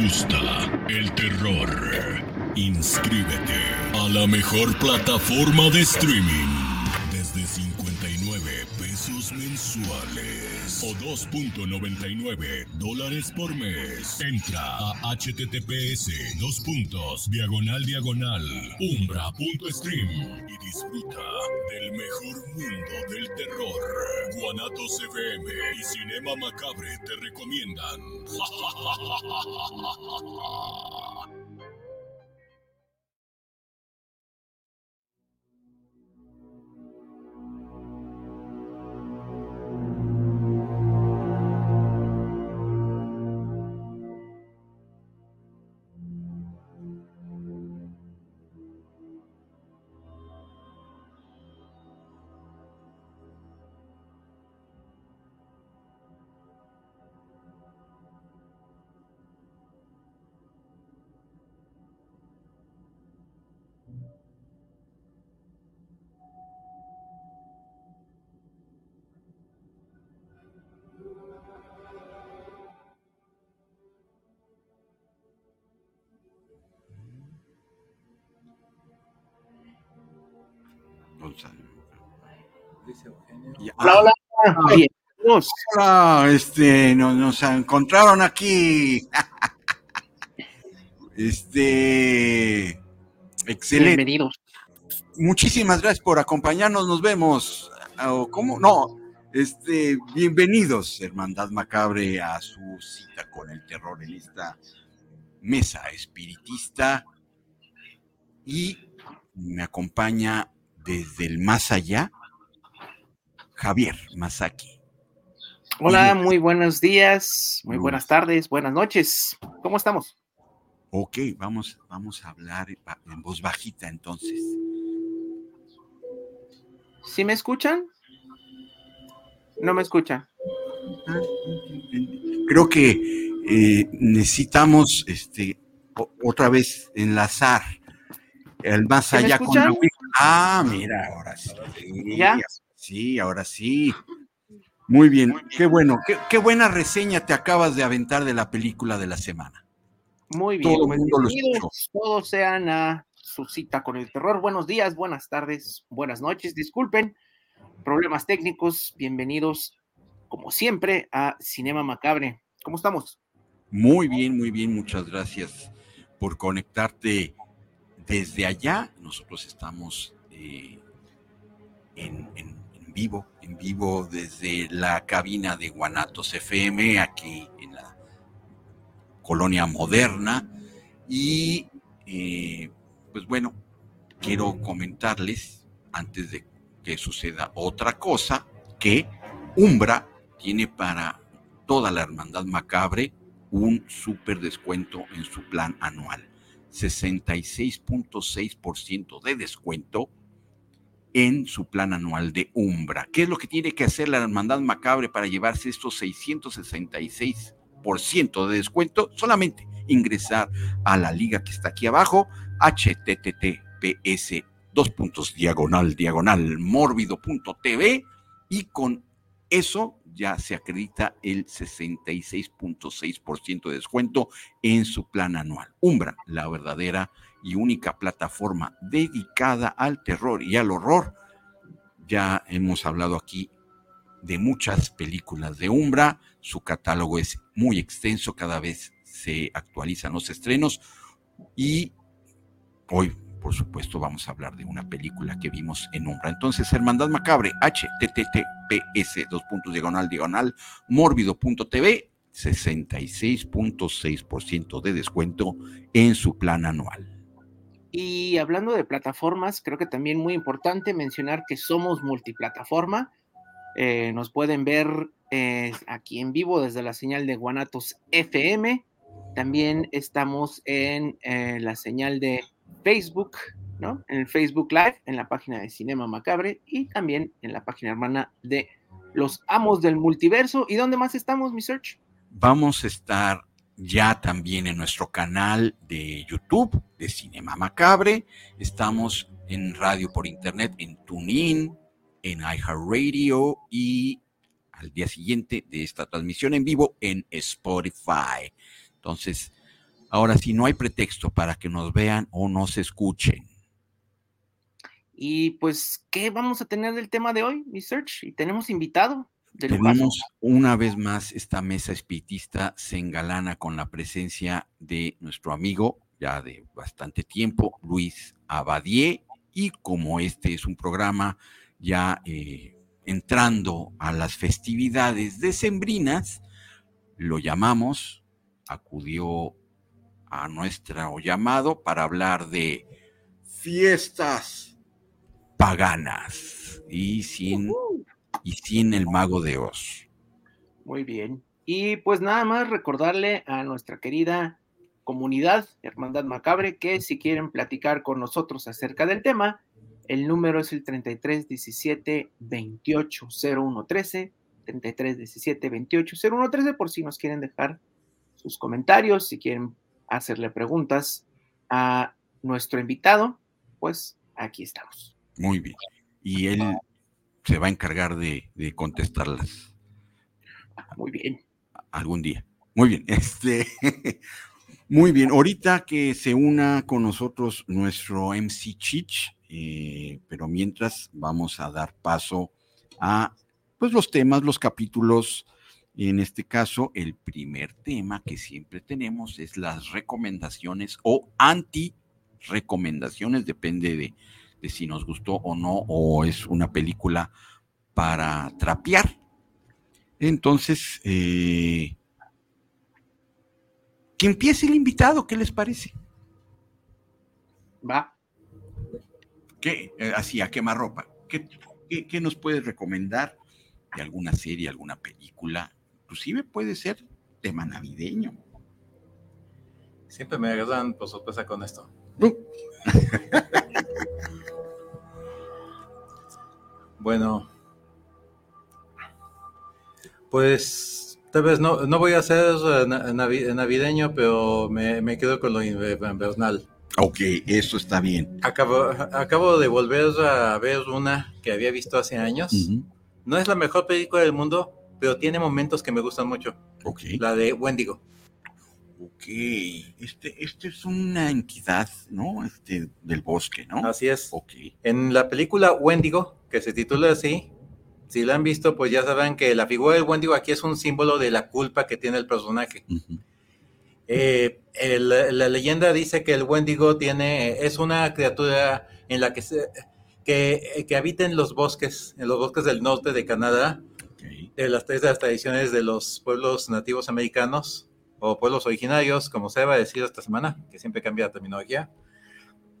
gusta el terror? Inscríbete a la mejor plataforma de streaming 2.99 dólares por mes. Entra a https dos puntos diagonal diagonal umbra.stream y disfruta del mejor mundo del terror. Guanatos FM y Cinema Macabre te recomiendan. Hola, hola. Hola, este, nos, nos encontraron aquí. este, excelente. Bienvenidos. Muchísimas gracias por acompañarnos. Nos vemos. ¿O ¿Cómo? No. Este, bienvenidos, Hermandad Macabre, a su cita con el terror en esta mesa espiritista. Y me acompaña desde el más allá, Javier Masaki. Hola, muy buenos días, muy buenas tardes, buenas noches. ¿Cómo estamos? Ok, vamos, vamos a hablar en voz bajita entonces. ¿Sí me escuchan? No me escuchan. Creo que eh, necesitamos este, otra vez enlazar el más allá con la Ah, mira, ahora sí. ¿Ya? Sí, ahora sí. Muy bien, qué bueno, qué, buena reseña te acabas de aventar de la película de la semana. Muy bien, Todo el mundo lo todos sean a su cita con el terror. Buenos días, buenas tardes, buenas noches, disculpen, problemas técnicos, bienvenidos como siempre a Cinema Macabre. ¿Cómo estamos? Muy bien, muy bien, muchas gracias por conectarte desde allá. Nosotros estamos eh, en- en vivo, en vivo desde la cabina de Guanatos FM, aquí en la colonia moderna. Y eh, pues bueno, quiero comentarles, antes de que suceda otra cosa, que Umbra tiene para toda la hermandad macabre un súper descuento en su plan anual. 66.6% de descuento en su plan anual de Umbra. ¿Qué es lo que tiene que hacer la hermandad macabre para llevarse estos 666% de descuento? Solamente ingresar a la liga que está aquí abajo, https dos puntos diagonal diagonal mórbido.tv y con eso ya se acredita el 66.6% de descuento en su plan anual. Umbra, la verdadera y única plataforma dedicada al terror y al horror. Ya hemos hablado aquí de muchas películas de Umbra, su catálogo es muy extenso, cada vez se actualizan los estrenos y hoy, por supuesto, vamos a hablar de una película que vimos en Umbra. Entonces, Hermandad Macabre, https dos puntos diagonal diagonal mórbido.tv 66.6% de descuento en su plan anual. Y hablando de plataformas, creo que también muy importante mencionar que somos multiplataforma. Eh, nos pueden ver eh, aquí en vivo desde la señal de Guanatos FM. También estamos en eh, la señal de Facebook, ¿no? En el Facebook Live, en la página de Cinema Macabre y también en la página hermana de Los Amos del Multiverso. ¿Y dónde más estamos, mi search? Vamos a estar ya también en nuestro canal de YouTube de Cinema Macabre. Estamos en radio por internet, en TuneIn, en iHeartRadio y al día siguiente de esta transmisión en vivo en Spotify. Entonces, Ahora sí, no hay pretexto para que nos vean o nos escuchen. Y pues, ¿qué vamos a tener del tema de hoy, mi search? Y tenemos invitado. Tenemos una vez más esta mesa espiritista se engalana con la presencia de nuestro amigo ya de bastante tiempo, Luis Abadie, y como este es un programa ya eh, entrando a las festividades decembrinas, lo llamamos, acudió a nuestro llamado para hablar de fiestas paganas. Y sin, y sin el mago de Oz. Muy bien. Y pues nada más recordarle a nuestra querida comunidad Hermandad Macabre que si quieren platicar con nosotros acerca del tema, el número es el 33 17 28 01 13, 33 17 28 01 13 por si nos quieren dejar sus comentarios, si quieren hacerle preguntas a nuestro invitado, pues aquí estamos. Muy bien. Y él se va a encargar de, de contestarlas. Muy bien. Algún día. Muy bien. Este, muy bien. Ahorita que se una con nosotros nuestro MC Chich, eh, pero mientras vamos a dar paso a pues los temas, los capítulos en este caso, el primer tema que siempre tenemos es las recomendaciones o anti-recomendaciones, depende de, si nos gustó o no, o es una película para trapear. Entonces, eh, que empiece el invitado, ¿qué les parece? Va. ¿Qué? Eh, así, a quemarropa. ¿Qué, qué, qué nos puedes recomendar de alguna serie, alguna película inclusive puede ser tema navideño. Siempre me agarran por sorpresa con esto. bueno, pues tal vez no, no voy a ser eh, navideño, pero me, quedo con lo invernal. Ok, eso está bien. Acabo, acabo de volver a ver una que había visto hace años. No es la mejor película del mundo, pero tiene momentos que me gustan mucho. Ok. La de Wendigo. Ok, este, este es una entidad, ¿no? Este, del bosque, ¿no? Así es. Ok. En la película Wendigo, que se titula así, si la han visto, pues ya sabrán que la figura del Wendigo aquí es un símbolo de la culpa que tiene el personaje. Eh, la leyenda dice que el Wendigo tiene, es una criatura en la que se, que, que habita en los bosques, en los bosques del norte de Canadá, de las tres de las tradiciones de los pueblos nativos americanos o pueblos originarios, como se va a decir esta semana, que siempre cambia la terminología,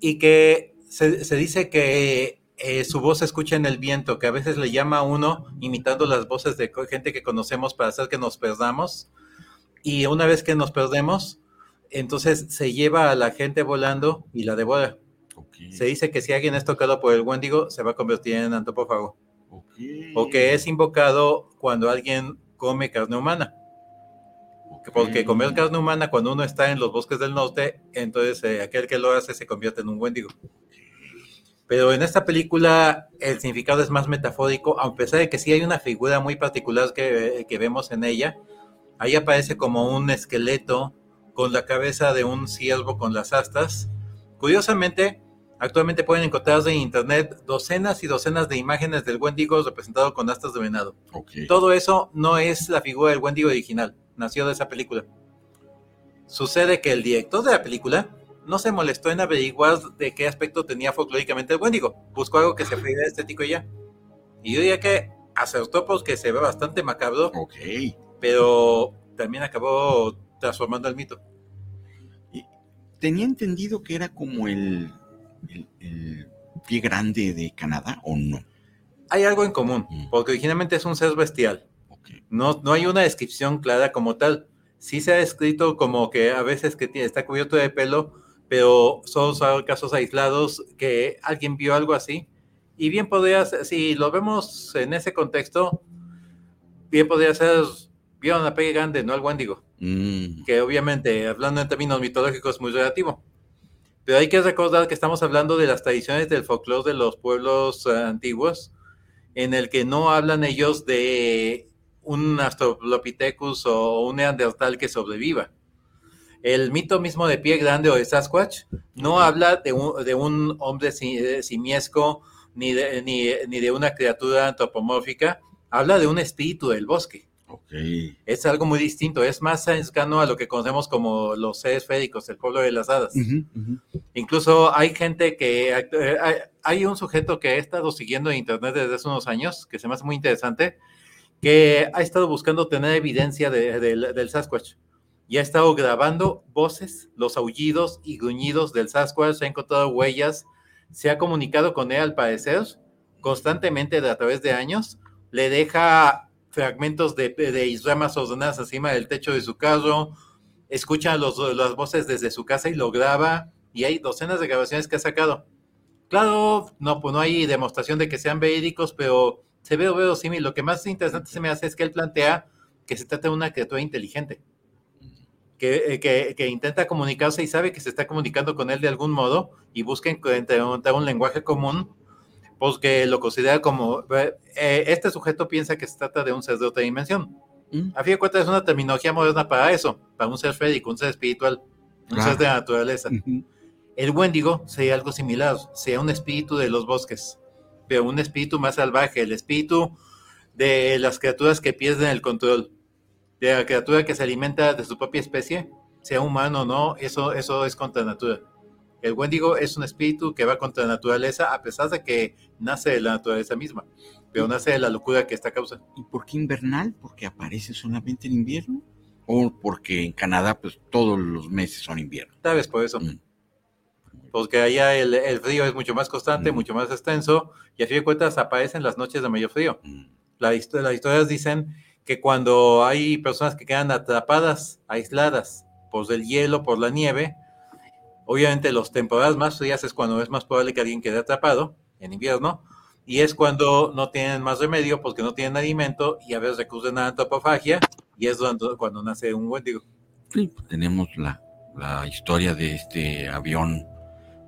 y que se, dice que eh, su voz se escucha en el viento, que a veces le llama a uno imitando las voces de gente que conocemos para hacer que nos perdamos, y una vez que nos perdemos, entonces se lleva a la gente volando y la devora. Se dice que si alguien es tocado por el Wendigo, se va a convertir en antropófago. O que es invocado cuando alguien come carne humana. Porque comer carne humana cuando uno está en los bosques del norte, entonces eh, aquel que lo hace se convierte en un Wendigo. Pero en esta película el significado es más metafórico, a pesar de que sí hay una figura muy particular que, que vemos en ella. Ahí aparece como un esqueleto con la cabeza de un ciervo con las astas. Curiosamente, Actualmente pueden encontrarse en internet docenas y docenas de imágenes del Wendigo representado con astas de venado. Todo eso no es la figura del Wendigo original, nació de esa película. Sucede que el director de la película no se molestó en averiguar de qué aspecto tenía folclóricamente el Wendigo. Buscó algo que se fuera estético y ya. Y yo diría que acertó porque se ve bastante macabro. Ok. Pero también acabó transformando el mito. tenía entendido que era como el el, pie grande de Canadá o no? Hay algo en común, mm. porque originalmente es un ser bestial. No, no hay una descripción clara como tal. Sí se ha descrito como que a veces que está cubierto de pelo, pero son casos aislados que alguien vio algo así. Y bien podría ser, si lo vemos en ese contexto, bien podría ser, vieron a pie grande, no al Wendigo. Mm. Que obviamente, hablando en términos mitológicos, es muy relativo. Pero hay que recordar que estamos hablando de las tradiciones del folclore de los pueblos antiguos, en el que no hablan ellos de un Australopithecus o un Neandertal que sobreviva. el mito mismo de pie grande o de Sasquatch no habla de un, de un hombre eh, simiesco ni de, ni, ni de una criatura antropomórfica, habla de un espíritu del bosque. Okay. Es algo muy distinto, es más cercano a lo que conocemos como los seres féricos, el pueblo de las hadas. Incluso hay gente que, eh, hay, un sujeto que he estado siguiendo en internet desde hace unos años, que se me hace muy interesante, que ha estado buscando tener evidencia del Sasquatch. Y ha estado grabando voces, los aullidos y gruñidos del Sasquatch, ha encontrado huellas, se ha comunicado con él al parecer constantemente a través de años, le deja fragmentos de, de ramas ordenadas encima del techo de su carro, escucha los, las voces desde su casa y lo graba, y hay docenas de grabaciones que ha sacado. Claro, no, pues no hay demostración de que sean verídicos, pero se ve verosímil. Lo que más interesante se me hace es que él plantea que se trata de una criatura inteligente, que, que, que, intenta comunicarse y sabe que se está comunicando con él de algún modo y busca encontrar un lenguaje común pues que lo considera como, eh, este sujeto piensa que se trata de un ser de otra dimensión. Mm. A fin de cuentas es una terminología moderna para eso, para un ser férico, un ser espiritual, un ser de naturaleza. El Wendigo sería algo similar, sería un espíritu de los bosques, pero un espíritu más salvaje, el espíritu de las criaturas que pierden el control, de la criatura que se alimenta de su propia especie, sea humano o no, eso, eso es contra natura. El Wendigo es un espíritu que va contra la naturaleza, a pesar de que nace de la naturaleza misma, pero nace de la locura que esta causa. ¿Y por qué invernal? ¿Porque aparece solamente en invierno? ¿O porque en Canadá, pues todos los meses son invierno? Tal vez por eso. Mm. Porque allá el, frío es mucho más constante, mm. mucho más extenso, y a fin de cuentas aparecen las noches de mayor frío. Mm. las historias dicen que cuando hay personas que quedan atrapadas, aisladas por el hielo, por la nieve, Obviamente, las temporadas más frías es cuando es más probable que alguien quede atrapado en invierno, y es cuando no tienen más remedio porque no tienen alimento y a veces recurren a la antropofagia, y es cuando, cuando nace un Wendigo. Sí, tenemos la, la historia de este avión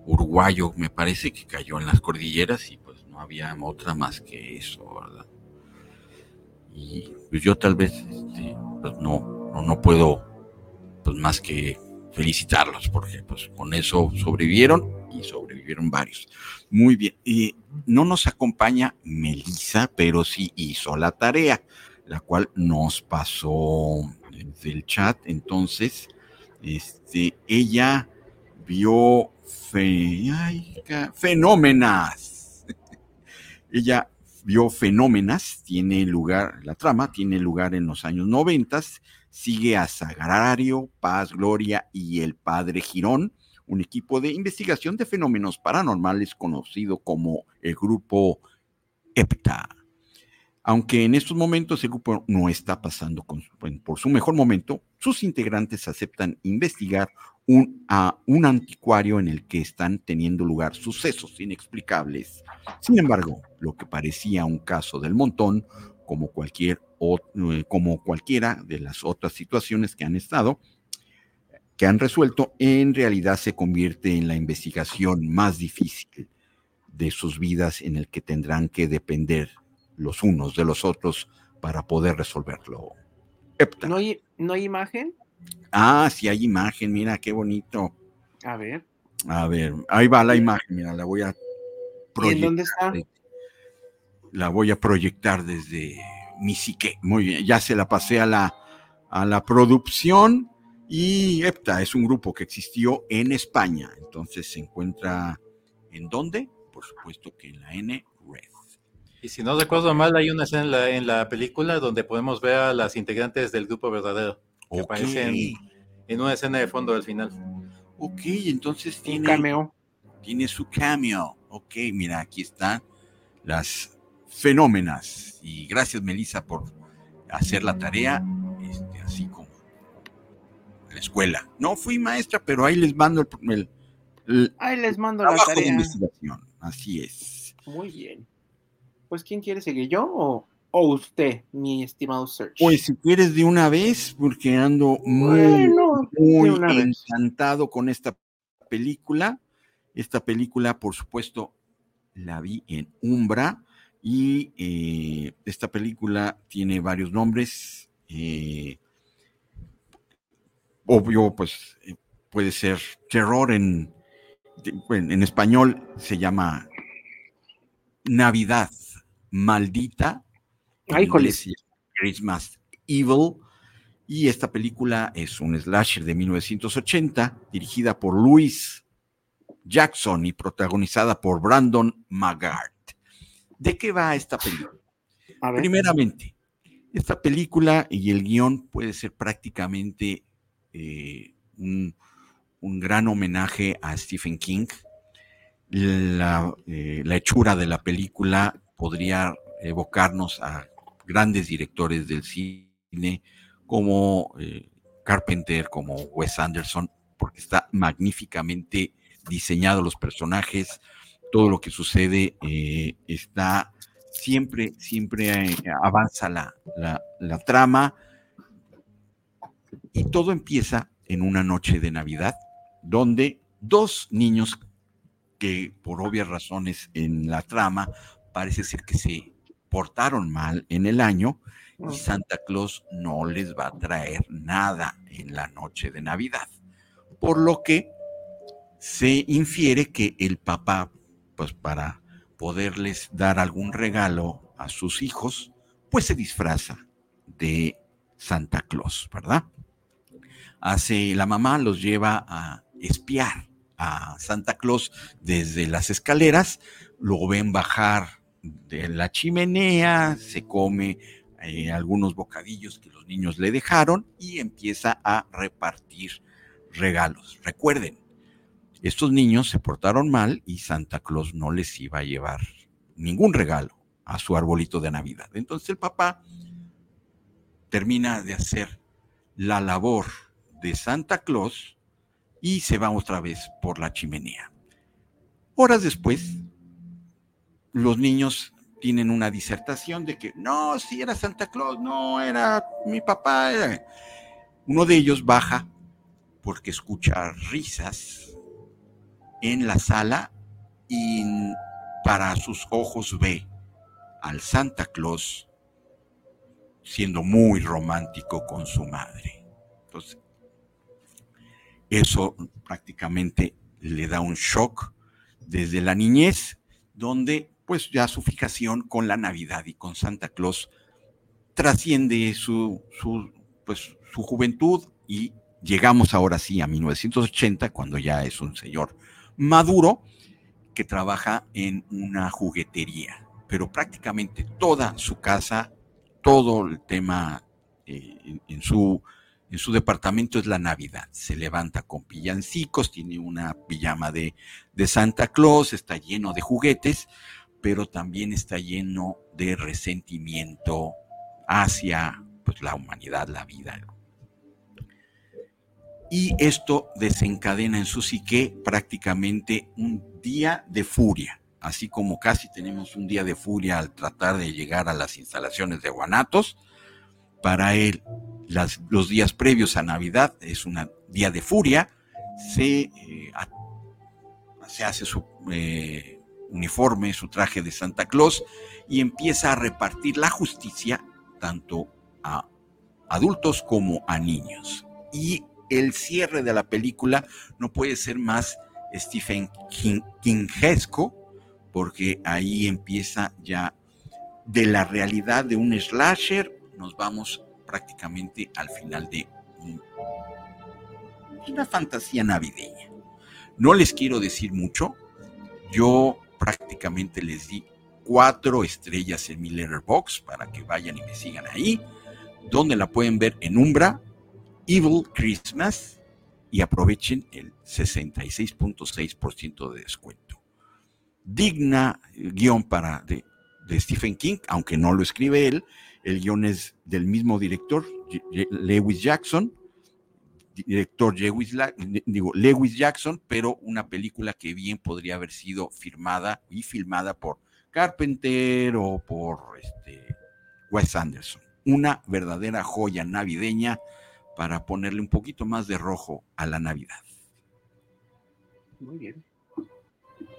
uruguayo, me parece que cayó en las cordilleras y pues no había otra más que eso, ¿verdad? Y pues yo tal vez este, pues no, no, no puedo pues más que felicitarlos, porque pues con eso sobrevivieron y sobrevivieron varios. Muy bien. Y no nos acompaña Melissa, pero sí hizo la tarea, la cual nos pasó del chat. Entonces, este, ella vio fenómenas. ella vio fenómenas, tiene lugar, la trama tiene lugar en los años noventas sigue a Sagrario, Paz, Gloria y el Padre Girón, un equipo de investigación de fenómenos paranormales conocido como el grupo EPTA. Aunque en estos momentos el grupo no está pasando por su mejor momento, sus integrantes aceptan investigar un, a un anticuario en el que están teniendo lugar sucesos inexplicables. Sin embargo, lo que parecía un caso del montón, como cualquier eh, como cualquiera de las otras situaciones que han estado, que han resuelto, en realidad se convierte en la investigación más difícil de sus vidas en el que tendrán que depender los unos de los otros para poder resolverlo. ¿No hay, ¿No hay imagen? Ah, sí hay imagen, mira qué bonito. A ver. A ver, ahí va la imagen, mira, la voy a proyectar. ¿Y en dónde está? La voy a proyectar desde mi psique. Muy bien, ya se la pasé a la, a la producción y EPTA es un grupo que existió en España. Entonces se encuentra en dónde? Por supuesto que en la N Red. Y si no recuerdo mal, hay una escena en la, en la película donde podemos ver a las integrantes del grupo verdadero. Que aparecen en una escena de fondo al final. Ok, entonces tiene. cameo. Tiene su cameo. Ok, mira, aquí están las fenómenas. Y gracias, Melissa, por hacer la tarea, este, así como la escuela. No fui maestra, pero ahí les mando el, ahí les mando la tarea. de investigación. Así es. Muy bien. Pues, ¿quién quiere seguir? ¿Yo o, usted, mi estimado Search? Pues, si quieres de una vez, porque ando muy, muy encantado con esta película. Esta película, por supuesto, la vi en Umbra y eh, esta película tiene varios nombres. Eh, obvio, pues eh, puede ser terror en, en español se llama Navidad maldita. Ay, Christmas Evil. Y esta película es un slasher de 1980, dirigida por Louis Jackson y protagonizada por Brandon Magart. ¿De qué va esta película? Primeramente, esta película y el guion puede ser prácticamente eh, un, gran homenaje a Stephen King. La, eh, la hechura de la película podría evocarnos a grandes directores del cine como eh, Carpenter, como Wes Anderson, porque está magníficamente diseñado los personajes, todo lo que sucede eh, está siempre, siempre eh, avanza la, la trama. Y todo empieza en una noche de Navidad donde dos niños que por obvias razones en la trama parece ser que se portaron mal en el año y Santa Claus no les va a traer nada en la noche de Navidad. Por lo que se infiere que el papá, pues para poderles dar algún regalo a sus hijos, pues se disfraza de Santa Claus, ¿verdad? Hace la mamá los lleva a espiar a Santa Claus desde las escaleras, lo ven bajar de la chimenea, se come eh, algunos bocadillos que los niños le dejaron y empieza a repartir regalos. Recuerden, estos niños se portaron mal y Santa Claus no les iba a llevar ningún regalo a su arbolito de Navidad. Entonces el papá termina de hacer la labor de Santa Claus y se va otra vez por la chimenea. Horas después, los niños tienen una disertación de que no, si era Santa Claus, no era mi papá. Uno de ellos baja porque escucha risas en la sala y para sus ojos ve al Santa Claus siendo muy romántico con su madre. Entonces, eso prácticamente le da un shock desde la niñez, donde pues ya su fijación con la Navidad y con Santa Claus trasciende su, su, pues, su juventud y llegamos ahora sí a 1980, cuando ya es un señor maduro que trabaja en una juguetería, pero prácticamente toda su casa, todo el tema eh, en, su, en su departamento es la Navidad. Se levanta con pillancicos, tiene una pijama de, de Santa Claus, está lleno de juguetes, pero también está lleno de resentimiento hacia pues, la humanidad, la vida. Y esto desencadena en su psique prácticamente un día de furia, así como casi tenemos un día de furia al tratar de llegar a las instalaciones de Guanatos. Para él, los días previos a Navidad es un día de furia, se, eh, se hace su... Eh, uniforme, su traje de Santa Claus, y empieza a repartir la justicia tanto a adultos como a niños. Y el cierre de la película no puede ser más Stephen King, Kingesco, porque ahí empieza ya de la realidad de un slasher, nos vamos prácticamente al final de una fantasía navideña. No les quiero decir mucho, yo prácticamente les di cuatro estrellas en mi letterbox para que vayan y me sigan ahí, donde la pueden ver en Umbra, Evil Christmas, y aprovechen el 66.6% de descuento. Digna guion para de, de, Stephen King, aunque no lo escribe él, el guion es del mismo director, Lewis Jackson, director Lewis, digo, Lewis Jackson, pero una película que bien podría haber sido firmada y filmada por Carpenter o por este, Wes Anderson. Una verdadera joya navideña para ponerle un poquito más de rojo a la Navidad. Muy bien.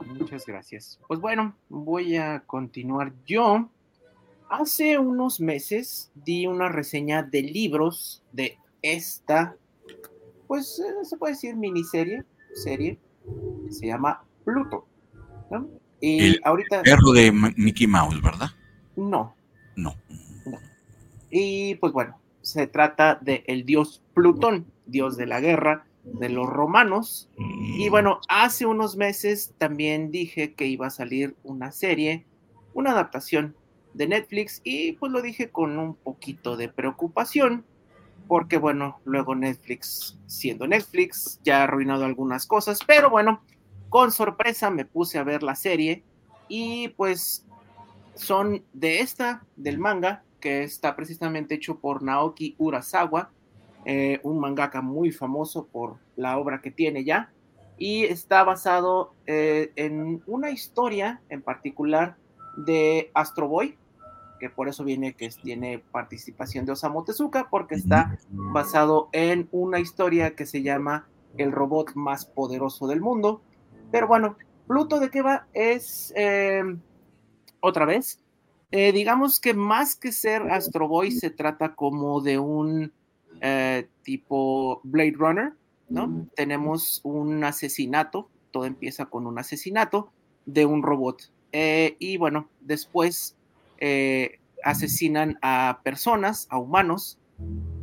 Muchas gracias. Pues bueno, voy a continuar yo. Hace unos meses di una reseña de libros de esta pues eh, se puede decir miniserie, serie, se llama Pluto. ¿no? Y El ahorita... Perro de Mickey Mouse, ¿verdad? No, No. Y pues bueno, se trata de el dios Plutón, dios de la guerra de los romanos. Y bueno, hace unos meses también dije que iba a salir una serie, una adaptación de Netflix y pues lo dije con un poquito de preocupación porque bueno, luego Netflix, siendo Netflix, ya ha arruinado algunas cosas, pero bueno, con sorpresa me puse a ver la serie y pues son de esta, del manga, que está precisamente hecho por Naoki Urasawa, eh, un mangaka muy famoso por la obra que tiene ya, y está basado eh, en una historia en particular de Astro Boy, que por eso viene que tiene participación de Osamu Tezuka, porque está basado en una historia que se llama El robot más poderoso del mundo. Pero bueno, Pluto de qué va es eh, otra vez. eh, digamos que más que ser Astro Boy se trata como de un eh, tipo Blade Runner, ¿no? Tenemos un asesinato, todo empieza con un asesinato de un robot. Y bueno, después eh, asesinan a personas, a humanos,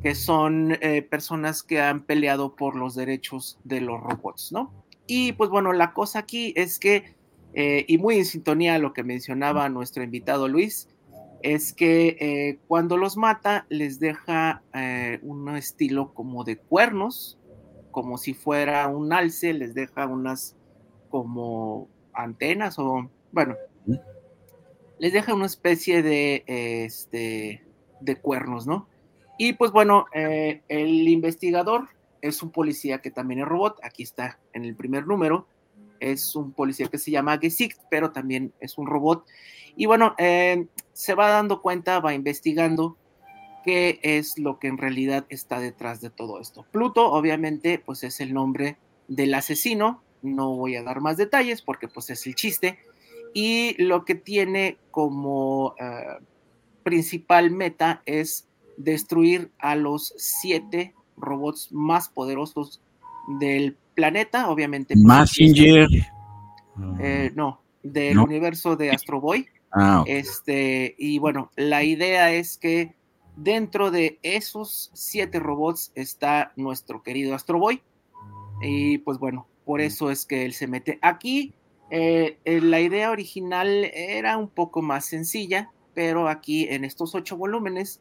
que son eh, personas que han peleado por los derechos de los robots, ¿no? Y pues bueno, la cosa aquí es que, eh, y muy en sintonía a lo que mencionaba nuestro invitado Luis, es que eh, cuando los mata les deja un estilo como de cuernos, como si fuera un alce, les deja unas como antenas o, bueno, les deja una especie de, este, de cuernos, ¿no? Y pues bueno, eh, el investigador es un policía que también es robot, aquí está en el primer número, es un policía que se llama Gesicht, pero también es un robot. Y bueno, eh, se va dando cuenta, va investigando qué es lo que en realidad está detrás de todo esto. Pluto, obviamente, pues es el nombre del asesino, no voy a dar más detalles porque pues es el chiste, y lo que tiene como uh, principal meta es destruir a los siete robots más poderosos del planeta, obviamente. Massinger. Eh, no, del ¿No? universo de Astro Boy. Ah. Este, y bueno, la idea es que dentro de esos siete robots está nuestro querido Astro Boy. Y pues bueno, por eso es que él se mete aquí. Eh, eh, la idea original era un poco más sencilla, pero aquí en estos ocho volúmenes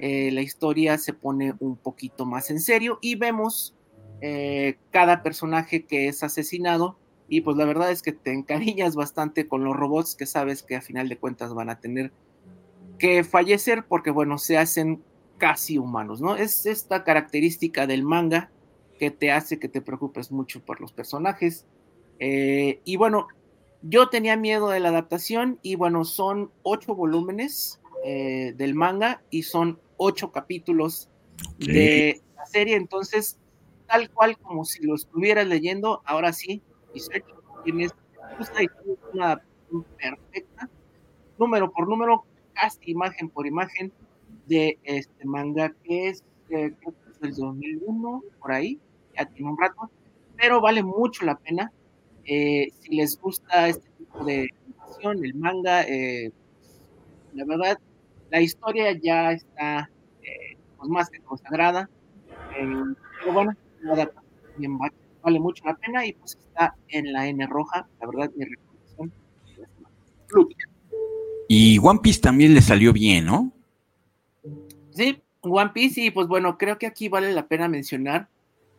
eh, la historia se pone un poquito más en serio y vemos eh, cada personaje que es asesinado y pues la verdad es que te encariñas bastante con los robots que sabes que a final de cuentas van a tener que fallecer porque bueno, se hacen casi humanos, ¿no? Es esta característica del manga que te hace que te preocupes mucho por los personajes. Eh, y bueno, yo tenía miedo de la adaptación y bueno, son ocho volúmenes eh, del manga y son ocho capítulos de la serie, entonces tal cual como si lo estuvieras leyendo, ahora sí, y tienes justa y tienes una adaptación perfecta, número por número, casi imagen por imagen de este manga que es, eh, creo que es del 2001, por ahí, ya tiene un rato, pero vale mucho la pena. Eh, si les gusta este tipo de animación, el manga, eh, la verdad, la historia ya está eh, pues más que consagrada. Eh, pero bueno, también va- vale mucho la pena y pues está en la N roja, la verdad, mi recomendación. Y One Piece también le salió bien, ¿no? Sí, One Piece, y pues bueno, creo que aquí vale la pena mencionar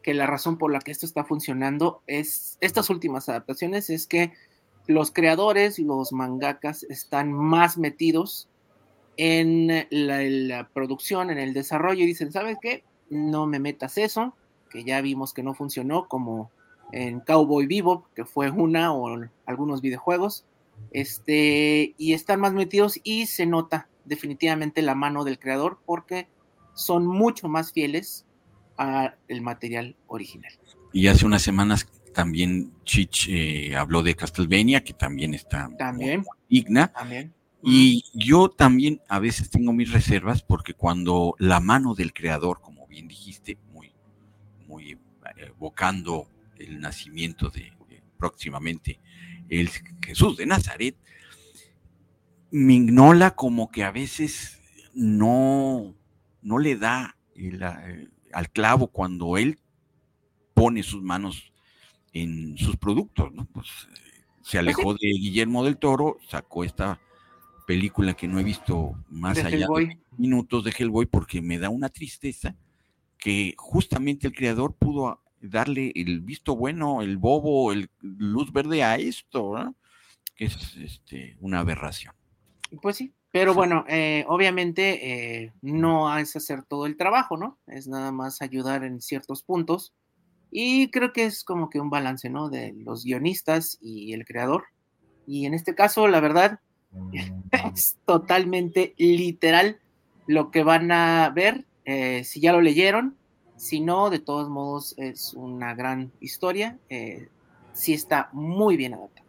que la razón por la que esto está funcionando es estas últimas adaptaciones es que los creadores, los mangakas están más metidos en la, la producción, en el desarrollo y dicen, ¿sabes qué? No me metas eso, que ya vimos que no funcionó como en Cowboy Bebop, que fue una o algunos videojuegos, este, y están más metidos y se nota definitivamente la mano del creador porque son mucho más fieles al material original. Y hace unas semanas también Chich eh, habló de Castlevania, que también está También. muy digna. También. Y yo también a veces tengo mis reservas porque cuando la mano del creador, como bien dijiste, muy, muy evocando el nacimiento de, próximamente el Jesús de Nazaret, Mignola como que a veces no, no le da eh, al clavo cuando él pone sus manos en sus productos, ¿no? Pues se pues alejó de Guillermo del Toro, sacó esta película que no he visto más allá de minutos de Hellboy porque me da una tristeza que justamente el creador pudo darle el visto bueno, el bobo, el luz verde a esto, que es este, una aberración. Pues sí, pero bueno, eh, obviamente eh, no es hacer todo el trabajo, ¿no? Es nada más ayudar en ciertos puntos. Y creo que es como que un balance, ¿no? De los guionistas y el creador. Y en este caso, la verdad, es totalmente literal lo que van a ver. Eh, si ya lo leyeron, si no, de todos modos es una gran historia. Eh, sí está muy bien adaptado.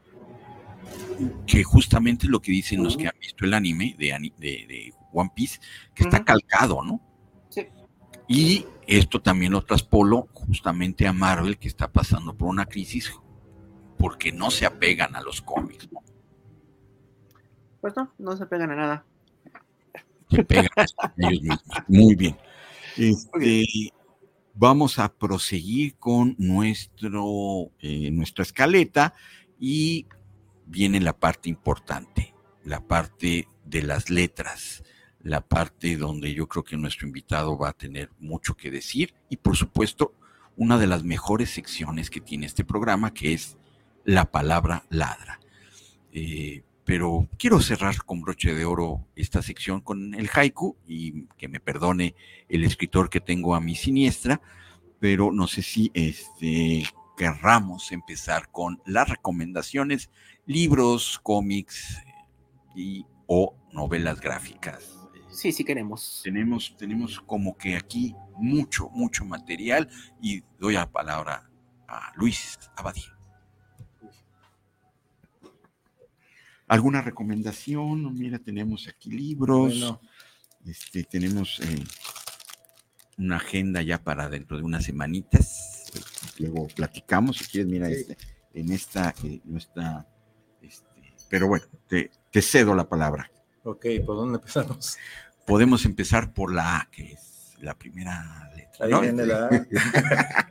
Que justamente lo que dicen los que han visto el anime de, de, One Piece, que está calcado, ¿no? Sí. Y esto también lo traspolo justamente a Marvel, que está pasando por una crisis porque no se apegan a los cómics, ¿no? Pues no, no se apegan a nada. Se pegan a ellos mismos. Muy bien. Este, vamos a proseguir con nuestro, eh, nuestra escaleta y viene la parte importante, la parte de las letras, la parte donde yo creo que nuestro invitado va a tener mucho que decir y por supuesto una de las mejores secciones que tiene este programa que es la palabra ladra. Eh, pero quiero cerrar con broche de oro esta sección con el haiku y que me perdone el escritor que tengo a mi siniestra, pero no sé si este, querramos empezar con las recomendaciones, libros, cómics y o novelas gráficas. Sí, sí queremos. Tenemos, tenemos como que aquí mucho, mucho material y doy la palabra a Luis Abadía. ¿Alguna recomendación? Mira, tenemos aquí libros. Este, tenemos eh, una agenda ya para dentro de unas semanitas. Luego platicamos, si quieres, mira, este, en esta, eh, este, pero bueno, te, cedo la palabra. Ok, ¿por dónde empezamos? Podemos empezar por la A, que es la primera letra. Ahí viene la A.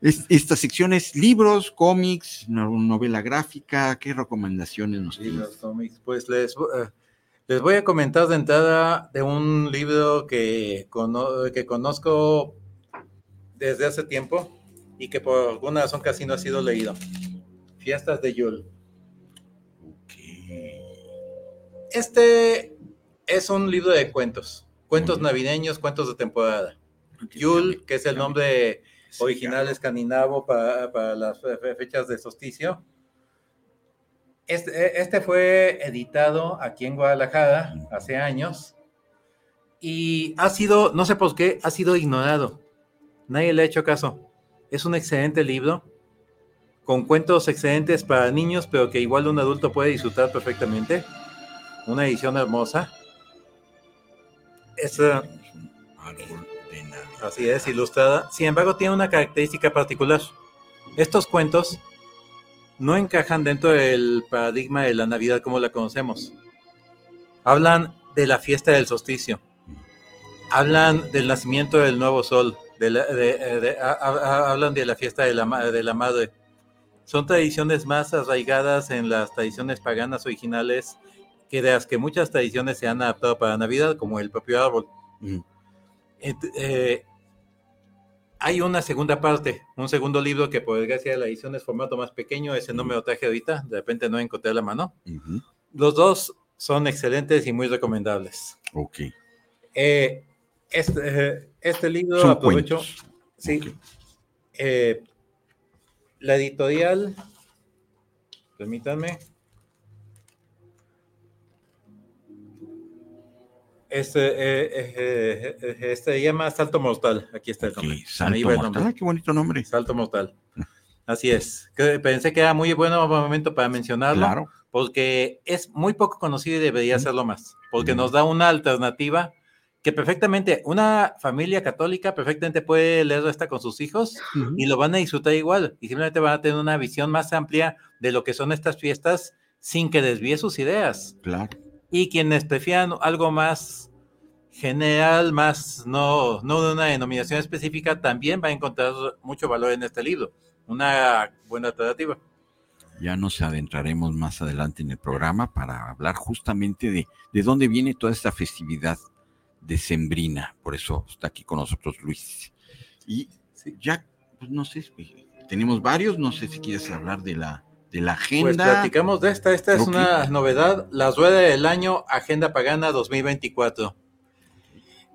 Esta sección es libros, cómics, novela gráfica. ¿Qué recomendaciones nos tienes? cómics. Pues les, eh, les voy a comentar de entrada de un libro que, que conozco desde hace tiempo y que por alguna razón casi no ha sido leído. Fiestas de Yul. Este es un libro de cuentos, cuentos navideños, cuentos de temporada. Yul, que es el nombre original escandinavo para, las fechas de solsticio. Este, este, fue editado aquí en Guadalajara hace años y ha sido, no sé por qué, ha sido ignorado. Nadie le ha hecho caso. Es un excelente libro con cuentos excelentes para niños, pero que igual un adulto puede disfrutar perfectamente. Una edición hermosa. Es, Así es, ilustrada. Sin embargo, tiene una característica particular. Estos cuentos no encajan dentro del paradigma de la Navidad como la conocemos. Hablan de la fiesta del solsticio. Hablan del nacimiento del nuevo sol. hablan de la fiesta de la, de la madre. Son tradiciones más arraigadas en las tradiciones paganas originales que de las que muchas tradiciones se han adaptado para Navidad, como el propio árbol. Eh, hay una segunda parte, un segundo libro que por desgracia la edición es formato más pequeño, ese no me lo traje ahorita, de repente no encontré la mano. Los dos son excelentes y muy recomendables. Ok. Eh, este, este, libro aprovecho. Sí. Eh, la editorial, permítanme. Este, eh, eh, este se llama Salto Mortal. Aquí está el nombre. Salto Mortal. Ah, qué bonito nombre. Salto Mortal. Así es. pensé que era muy bueno momento para mencionarlo. Claro. Porque es muy poco conocido y debería serlo más. Porque nos da una alternativa que perfectamente una familia católica perfectamente puede leer esta con sus hijos y lo van a disfrutar igual y simplemente van a tener una visión más amplia de lo que son estas fiestas sin que desvíe sus ideas. Claro. Y quienes prefieran algo más general, más no, no de una denominación específica, también va a encontrar mucho valor en este libro. Una buena alternativa. Ya nos adentraremos más adelante en el programa para hablar justamente de, de dónde viene toda esta festividad decembrina. Por eso está aquí con nosotros Luis. Y ya, pues no sé, tenemos varios, no sé si quieres hablar de la, de la pues agenda. Pues platicamos de esta, esta es una novedad, la rueda del año Agenda Pagana 2024.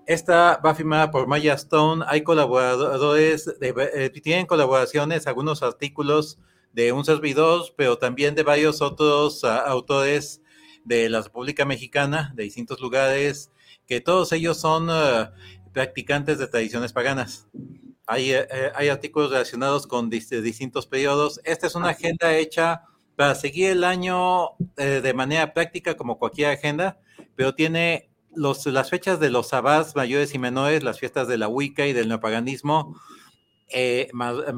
Esta va firmada por Maya Stone, hay colaboradores, eh, tienen colaboraciones, algunos artículos de un servidor, pero también de varios otros ah, autores de la República Mexicana, de distintos lugares, que todos ellos son eh, practicantes de tradiciones paganas. Hay, eh, eh, hay artículos relacionados con distintos periodos. Esta es una agenda hecha para seguir el año de manera práctica como cualquier agenda, pero tiene los, las fechas de los sabbats mayores y menores, las fiestas de la Wicca y del neopaganismo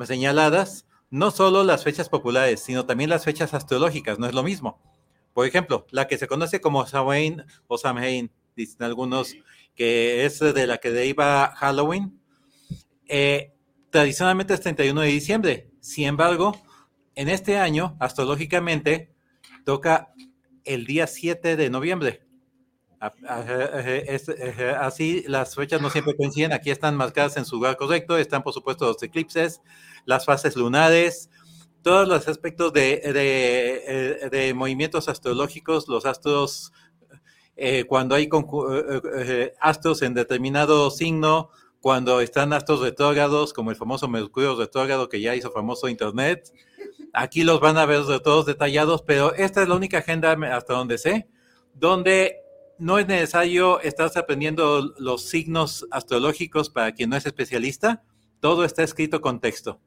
señaladas, no solo las fechas populares, sino también las fechas astrológicas, no es lo mismo. Por ejemplo, la que se conoce como Samhain o Samhain, dicen algunos, que es de la que deriva Halloween, eh, tradicionalmente es 31 de diciembre. Sin embargo, en este año, astrológicamente, toca el día 7 de noviembre. Así las fechas no siempre coinciden, aquí están marcadas en su lugar correcto, están por supuesto los eclipses, las fases lunares, todos los aspectos de, de movimientos astrológicos, los astros eh, cuando hay eh, eh, astros en determinado signo, cuando están astros retrógrados, como el famoso Mercurio retrógrado que ya hizo famoso Internet. Aquí los van a ver todos detallados, pero esta es la única agenda hasta donde sé, donde no es necesario estar aprendiendo los signos astrológicos para quien no es especialista. Todo está escrito con texto.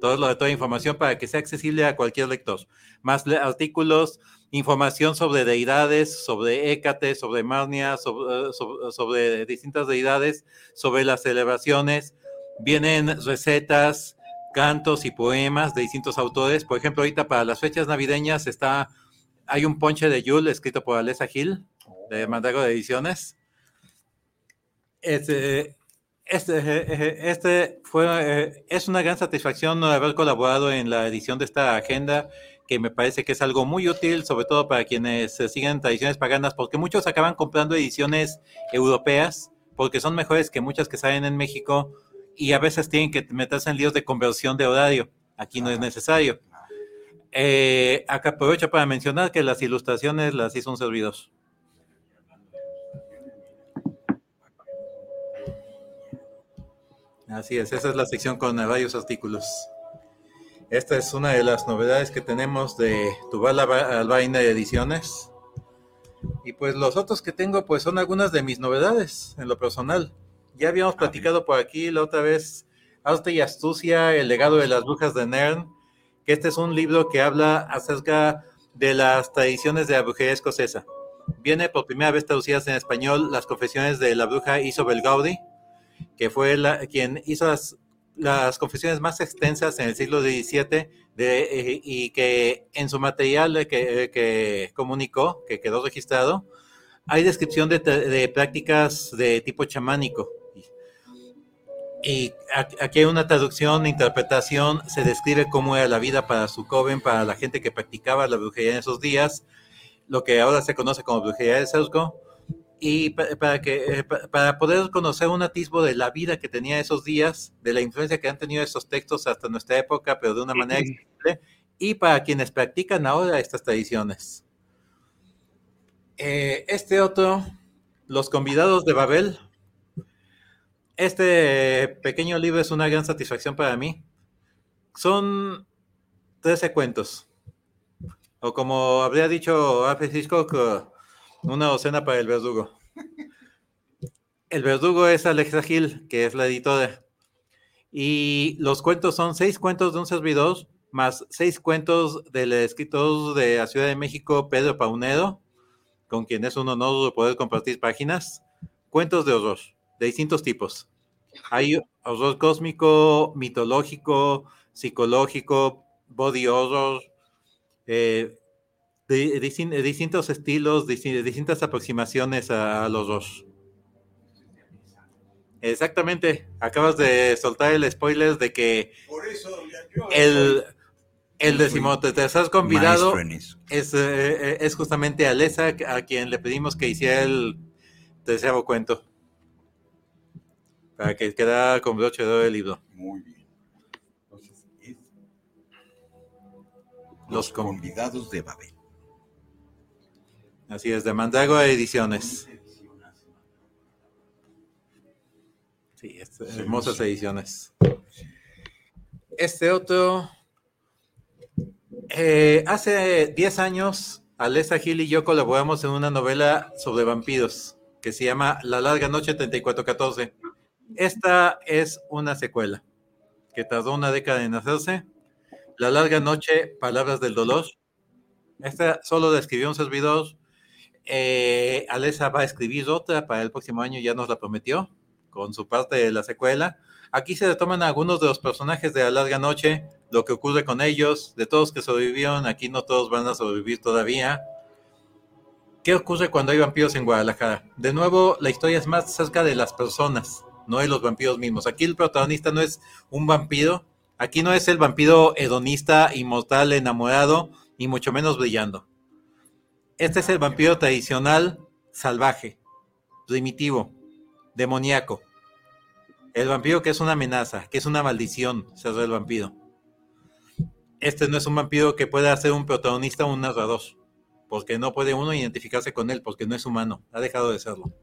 Todo lo de toda información para que sea accesible a cualquier lector. Más artículos, información sobre deidades, sobre Hécate, sobre Marnia, sobre, sobre, distintas deidades, sobre las celebraciones. Vienen recetas, cantos y poemas de distintos autores. Por ejemplo, ahorita para las fechas navideñas está, hay un ponche de Yule escrito por Alessa Gil, de Mandago de Ediciones. Este, este, este fue, eh, es una gran satisfacción haber colaborado en la edición de esta agenda que me parece que es algo muy útil, sobre todo para quienes siguen tradiciones paganas, porque muchos acaban comprando ediciones europeas, porque son mejores que muchas que salen en México y a veces tienen que meterse en líos de conversión de horario. Aquí no es necesario. Eh, acá aprovecho para mencionar que las ilustraciones las hizo un servidor. Así es, esa es la sección con varios artículos. Esta es una de las novedades que tenemos de Tubal Albaina Ediciones. Y pues los otros que tengo, pues son algunas de mis novedades en lo personal. Ya habíamos platicado por aquí la otra vez, Arte y Astucia, el legado de las brujas de Nern, que este es un libro que habla acerca de las tradiciones de la brujería escocesa. Viene por primera vez traducidas en español las confesiones de la bruja Isobel Gaudi, que fue la, quien hizo las las confesiones más extensas en el siglo XVII eh, y que en su material que, que, comunicó, que quedó registrado, hay descripción de, prácticas de tipo chamánico. Y aquí hay una traducción, interpretación, se describe cómo era la vida para su joven, para la gente que practicaba la brujería en esos días, lo que ahora se conoce como brujería de Sesgo, y para, que, eh, para poder conocer un atisbo de la vida que tenía esos días, de la influencia que han tenido esos textos hasta nuestra época, pero de una manera accesible, y para quienes practican ahora estas tradiciones. Eh, este otro, Los convidados de Babel. Este pequeño libro es una gran satisfacción para mí. Son 13 cuentos. O como habría dicho Alfred Hitchcock, una docena para el verdugo. El verdugo es Alexa Gil, que es la editora. Y los cuentos son seis cuentos de un servidor, más seis cuentos del escritor de la Ciudad de México, Pedro Paunedo, con quien es un honor poder compartir páginas. cuentos de horror, de distintos tipos. Hay horror cósmico, mitológico, psicológico, body horror, eh, de, distintos estilos, distintas aproximaciones a, los dos. Exactamente, acabas de soltar el spoiler de que el, el decimotercer convidado es, eh, es justamente Alesa, a quien le pedimos que hiciera el tercer cuento. Para que quedara con broche de el libro. Muy bien. Entonces, es Los convidados de Babel. Así es, de Mandago Ediciones. Sí, hermosas ediciones. Este otro. Eh, hace 10 años, Alessa Gil y yo colaboramos en una novela sobre vampiros que se llama La larga noche 3414. Esta es una secuela que tardó una década en hacerse. La larga noche, Palabras del Dolor. Esta solo la escribió un servidor eh, Alesa va a escribir otra para el próximo año, ya nos la prometió, con su parte de la secuela. Aquí se retoman algunos de los personajes de La Larga Noche, lo que ocurre con ellos, de todos que sobrevivieron, aquí no todos van a sobrevivir todavía. ¿Qué ocurre cuando hay vampiros en Guadalajara? De nuevo, la historia es más cerca de las personas, no de los vampiros mismos. Aquí el protagonista no es un vampiro, aquí no es el vampiro hedonista, inmortal, enamorado, y mucho menos brillando. Este es el vampiro tradicional, salvaje, primitivo, demoníaco. El vampiro que es una amenaza, que es una maldición, hace el vampiro. Este no es un vampiro que pueda ser un protagonista o un narrador, porque no puede uno identificarse con él, porque no es humano, ha dejado de serlo.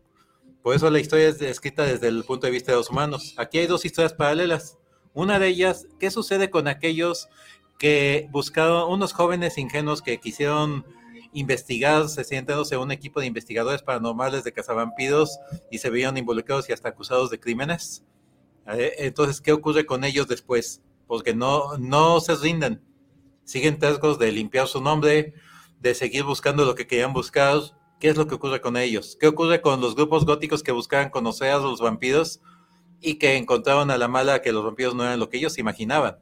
Por eso la historia es escrita desde el punto de vista de los humanos. Aquí hay dos historias paralelas. Una de ellas, ¿qué sucede con aquellos que buscaron, unos jóvenes ingenuos que quisieron investigados, se sienten un equipo de investigadores paranormales de cazavampiros y se veían involucrados y hasta acusados de crímenes. Eh, entonces, ¿qué ocurre con ellos después? Porque no, no se rinden. Siguen tesgos de limpiar su nombre, de seguir buscando lo que querían buscar. ¿Qué es lo que ocurre con ellos? ¿Qué ocurre con los grupos góticos que buscaban conocer a los vampiros y que encontraron a la mala que los vampiros no eran lo que ellos imaginaban?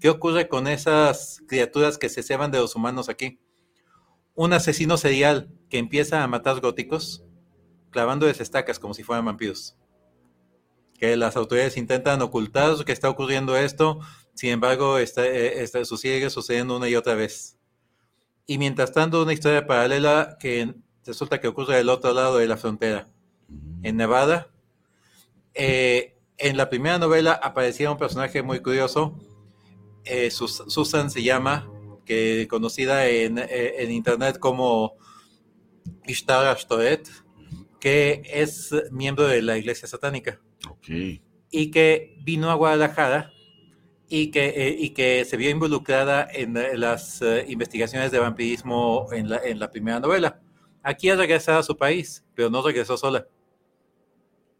¿Qué ocurre con esas criaturas que se ceban de los humanos aquí? Un asesino serial que empieza a matar góticos clavando estacas como si fueran vampiros. Que las autoridades intentan ocultar que está ocurriendo esto, sin embargo, está, eh, está, sigue sucediendo una y otra vez. Y mientras tanto, una historia paralela que resulta que ocurre del otro lado de la frontera, en Nevada. Eh, en la primera novela aparecía un personaje muy curioso. Eh, Susan se llama, que conocida en, eh, en internet como Ishtar Ashtoret, que es miembro de la iglesia satánica. Y que vino a Guadalajara y que, eh, y que se vio involucrada en las eh, investigaciones de vampirismo en la, en la primera novela. Aquí ha regresado a su país, pero no regresó sola.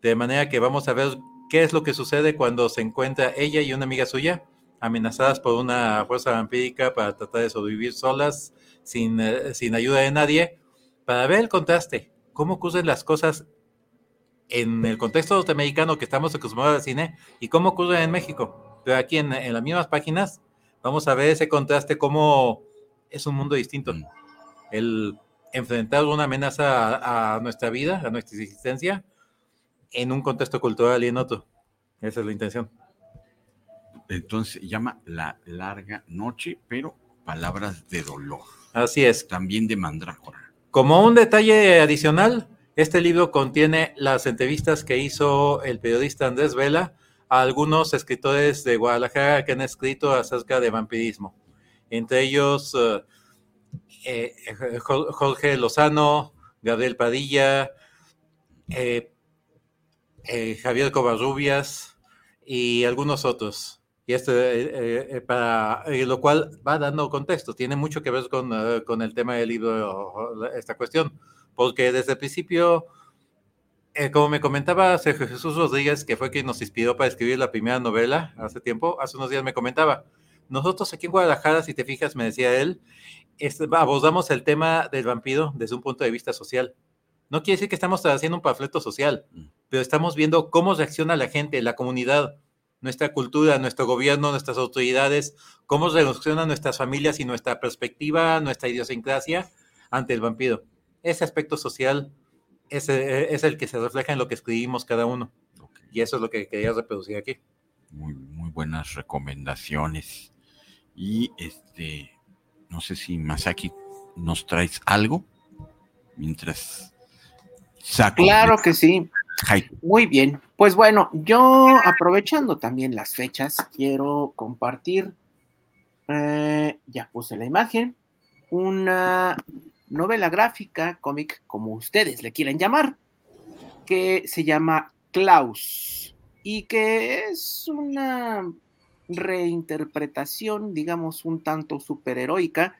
De manera que vamos a ver qué es lo que sucede cuando se encuentra ella y una amiga suya amenazadas por una fuerza vampírica para tratar de sobrevivir solas, sin, eh, sin ayuda de nadie, para ver el contraste, cómo ocurren las cosas en el contexto norteamericano que estamos acostumbrados al cine y cómo ocurre en México. Pero aquí en, las mismas páginas vamos a ver ese contraste, cómo es un mundo distinto. Mm. El enfrentar una amenaza a, a nuestra vida, a nuestra existencia, en un contexto cultural y en otro. Esa es la intención. Entonces se llama La Larga Noche, pero Palabras de Dolor. Así es. También de Mandrágora. Como un detalle adicional, este libro contiene las entrevistas que hizo el periodista Andrés Vela a algunos escritores de Guadalajara que han escrito acerca de vampirismo. Entre ellos eh, eh, Jorge Lozano, Gabriel Padilla, eh, Javier Covarrubias y algunos otros. Y esto, eh, eh, eh, para, lo cual va dando contexto, tiene mucho que ver con, con el tema del libro, esta cuestión, porque desde el principio, como me comentaba Sergio Jesús Rodríguez, que fue quien nos inspiró para escribir la primera novela hace tiempo, hace unos días me comentaba, nosotros aquí en Guadalajara, si te fijas, me decía él, este, abordamos el tema del vampiro desde un punto de vista social. no quiere decir que estamos haciendo un panfleto social, mm. pero estamos viendo cómo reacciona la gente, la comunidad, nuestra cultura, nuestro gobierno, nuestras autoridades, cómo reaccionan nuestras familias y nuestra perspectiva, nuestra idiosincrasia ante el vampiro. Ese aspecto social es, es el que se refleja en lo que escribimos cada uno. Y eso es lo que quería reproducir aquí. Muy, muy buenas recomendaciones. Y este, no sé si Masaki nos traes algo mientras saco. Claro que sí. Muy bien. Pues bueno, yo aprovechando también las fechas, quiero compartir, eh, ya puse la imagen, una novela gráfica, cómic, como ustedes le quieran llamar, que se llama Klaus y que es una reinterpretación, digamos, un tanto superheroica,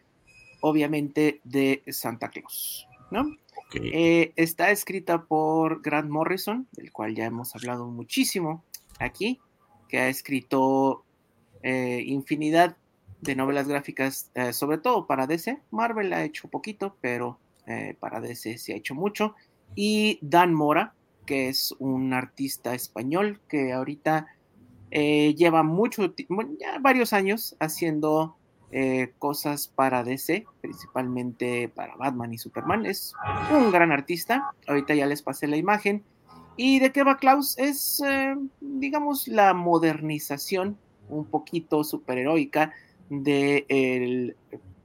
obviamente, de Santa Claus, ¿no? Eh, está escrita por Grant Morrison, del cual ya hemos hablado muchísimo aquí, que ha escrito eh, infinidad de novelas gráficas, eh, sobre todo para DC. Marvel ha hecho poquito, pero para DC se ha hecho mucho. Y Dan Mora, que es un artista español que ahorita lleva mucho, varios años haciendo eh, cosas para DC, principalmente para Batman y Superman. Es un gran artista. Ahorita ya les pasé la imagen. ¿Y de qué va Klaus? Es, eh, digamos, la modernización un poquito superheroica del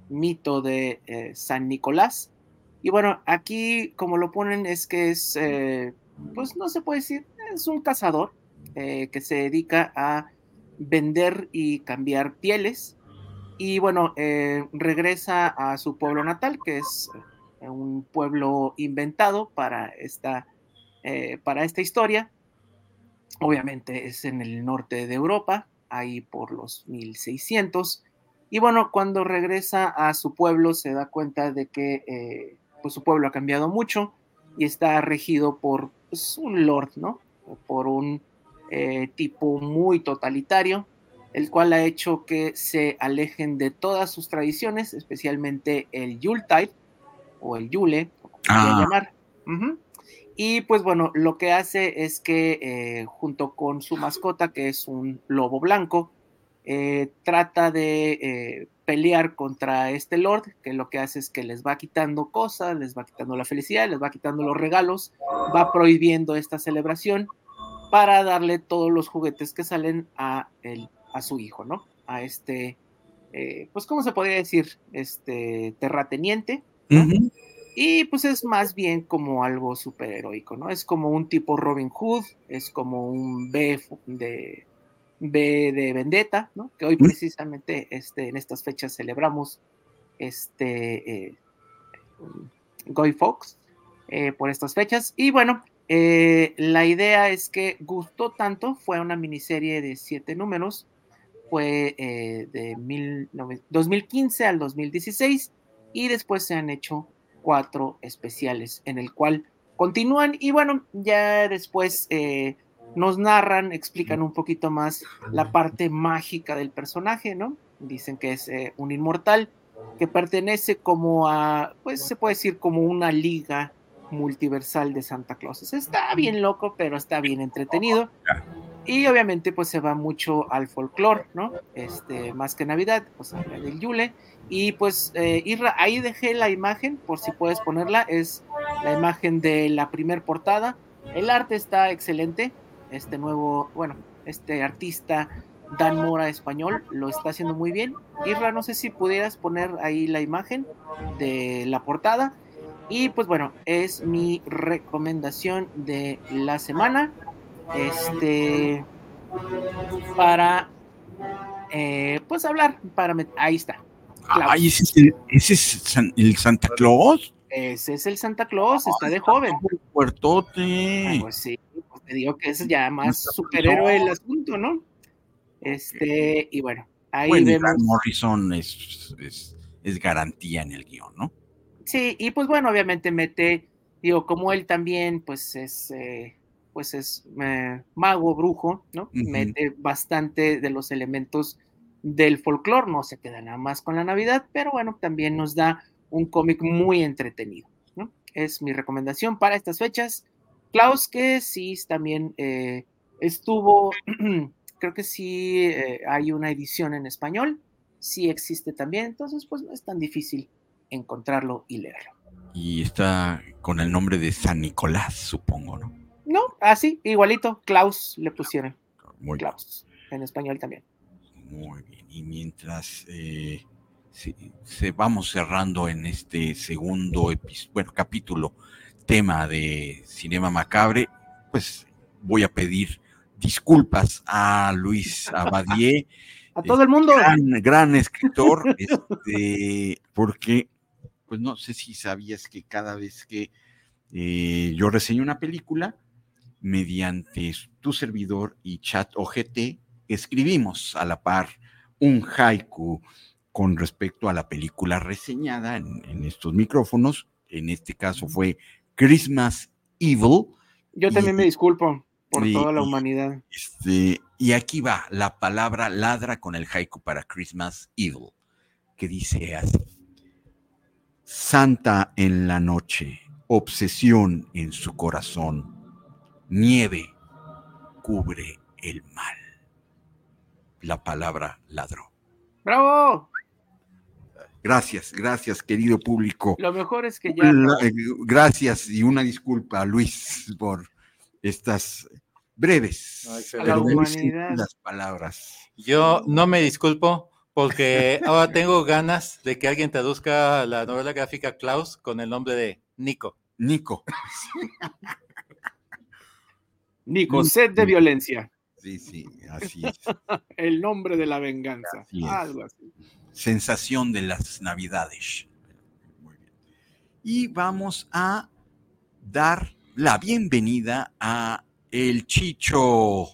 mito de eh, San Nicolás. Y bueno, aquí como lo ponen es que es, pues no se puede decir, es un cazador que se dedica a vender y cambiar pieles y bueno, eh, regresa a su pueblo natal, que es eh, un pueblo inventado para esta, eh, para esta historia. Obviamente es en el norte de Europa, ahí por los 1600. Y bueno, cuando regresa a su pueblo se da cuenta de que pues su pueblo ha cambiado mucho y está regido por pues, un lord, ¿no? Por un tipo muy totalitario el cual ha hecho que se alejen de todas sus tradiciones, especialmente el Yuletide o el Yule, como ah. llamar. Y pues bueno, lo que hace es que eh, junto con su mascota, que es un lobo blanco, eh, trata de eh, pelear contra este Lord, que lo que hace es que les va quitando cosas, les va quitando la felicidad, les va quitando los regalos, va prohibiendo esta celebración para darle todos los juguetes que salen a el a su hijo, ¿no? A este, eh, pues, ¿cómo se podría decir? Este terrateniente. Y pues es más bien como algo superheroico, ¿no? Es como un tipo Robin Hood, es como un B de, B de Vendetta, ¿no? Que hoy precisamente este, en estas fechas celebramos este eh, Goy Fox eh, por estas fechas. Y bueno, la idea es que gustó tanto, fue una miniserie de siete números, fue eh, de 2015 al 2016 y después se han hecho cuatro especiales en el cual continúan y bueno, ya después eh, nos narran, explican un poquito más la parte mágica del personaje, ¿no? Dicen que es eh, un inmortal que pertenece como a, pues se puede decir como una liga multiversal de Santa Claus. Está bien loco, pero está bien entretenido. Y obviamente pues se va mucho al folclore, ¿no? Este, más que Navidad, pues habla del Yule. Y pues eh, ahí dejé la imagen, por si puedes ponerla, es la imagen de la primer portada. El arte está excelente, este nuevo, bueno, este artista Dan Mora español lo está haciendo muy bien. Irra, no sé si pudieras poner ahí la imagen de la portada. Y pues bueno, es mi recomendación de la semana este para eh, pues hablar para ahí está. Ay, ¿ese es, el, Santa Claus. Ese es el Santa Claus está de joven. Puertote. Pues sí pues te digo que es ya más superhéroe el asunto no este y bueno ahí vemos. Morrison es, es garantía en el guion no sí y pues bueno obviamente mete digo como él también pues es eh, pues es eh, mago, brujo, ¿no? Mete bastante de los elementos del folclore, no se queda nada más con la Navidad, pero bueno, también nos da un cómic muy entretenido, ¿no? es mi recomendación para estas fechas. Klaus, que sí también eh, estuvo, creo que sí eh, hay una edición en español, sí existe también, entonces pues no es tan difícil encontrarlo y leerlo. Y está con el nombre de San Nicolás, supongo, ¿no? No, así, igualito, Klaus le pusieron. Muy Klaus, en español también. Muy bien. Y mientras eh, se, vamos cerrando en este segundo bueno, capítulo, tema de Cinema Macabre, pues voy a pedir disculpas a Luis Abadie. a todo el mundo. Gran, gran escritor, este, porque, pues no sé si sabías que cada vez que eh, yo reseño una película, mediante tu servidor y chat OGT, escribimos a la par un haiku con respecto a la película reseñada en, estos micrófonos. En este caso fue Christmas Evil. Yo también me disculpo por toda la humanidad. Este, y aquí va la palabra ladra con el haiku para Christmas Evil, que dice así. Santa en la noche, obsesión en su corazón, nieve cubre el mal la palabra ladrón. ¡Bravo! Gracias, gracias, querido público. Lo mejor es que ya. Eh, gracias y una disculpa, Luis, por estas breves las palabras. Yo no me disculpo porque ahora tengo ganas de que alguien traduzca la novela gráfica Klaus con el nombre de Nico. Nico. Nico, sed de violencia. Sí, sí, así es. El nombre de la venganza. Sensación de las navidades. Muy bien. Y vamos a dar la bienvenida a el Chicho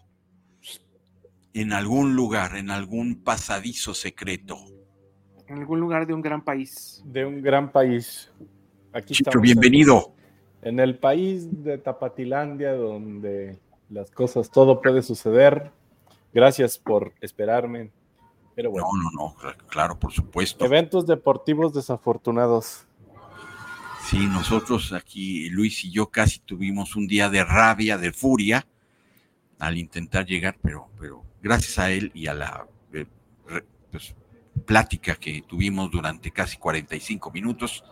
en algún lugar, en algún pasadizo secreto. En algún lugar de un gran país. De un gran país. Aquí Chicho, bienvenido. En el país de Tapatilandia, donde las cosas, todo puede suceder. Gracias por esperarme. Pero bueno. No, no, no, claro, por supuesto. Eventos deportivos desafortunados. Sí, nosotros aquí, Luis y yo casi tuvimos un día de rabia, de furia, al intentar llegar, pero, pero gracias a él y a la eh, pues, plática que tuvimos durante casi 45 minutos,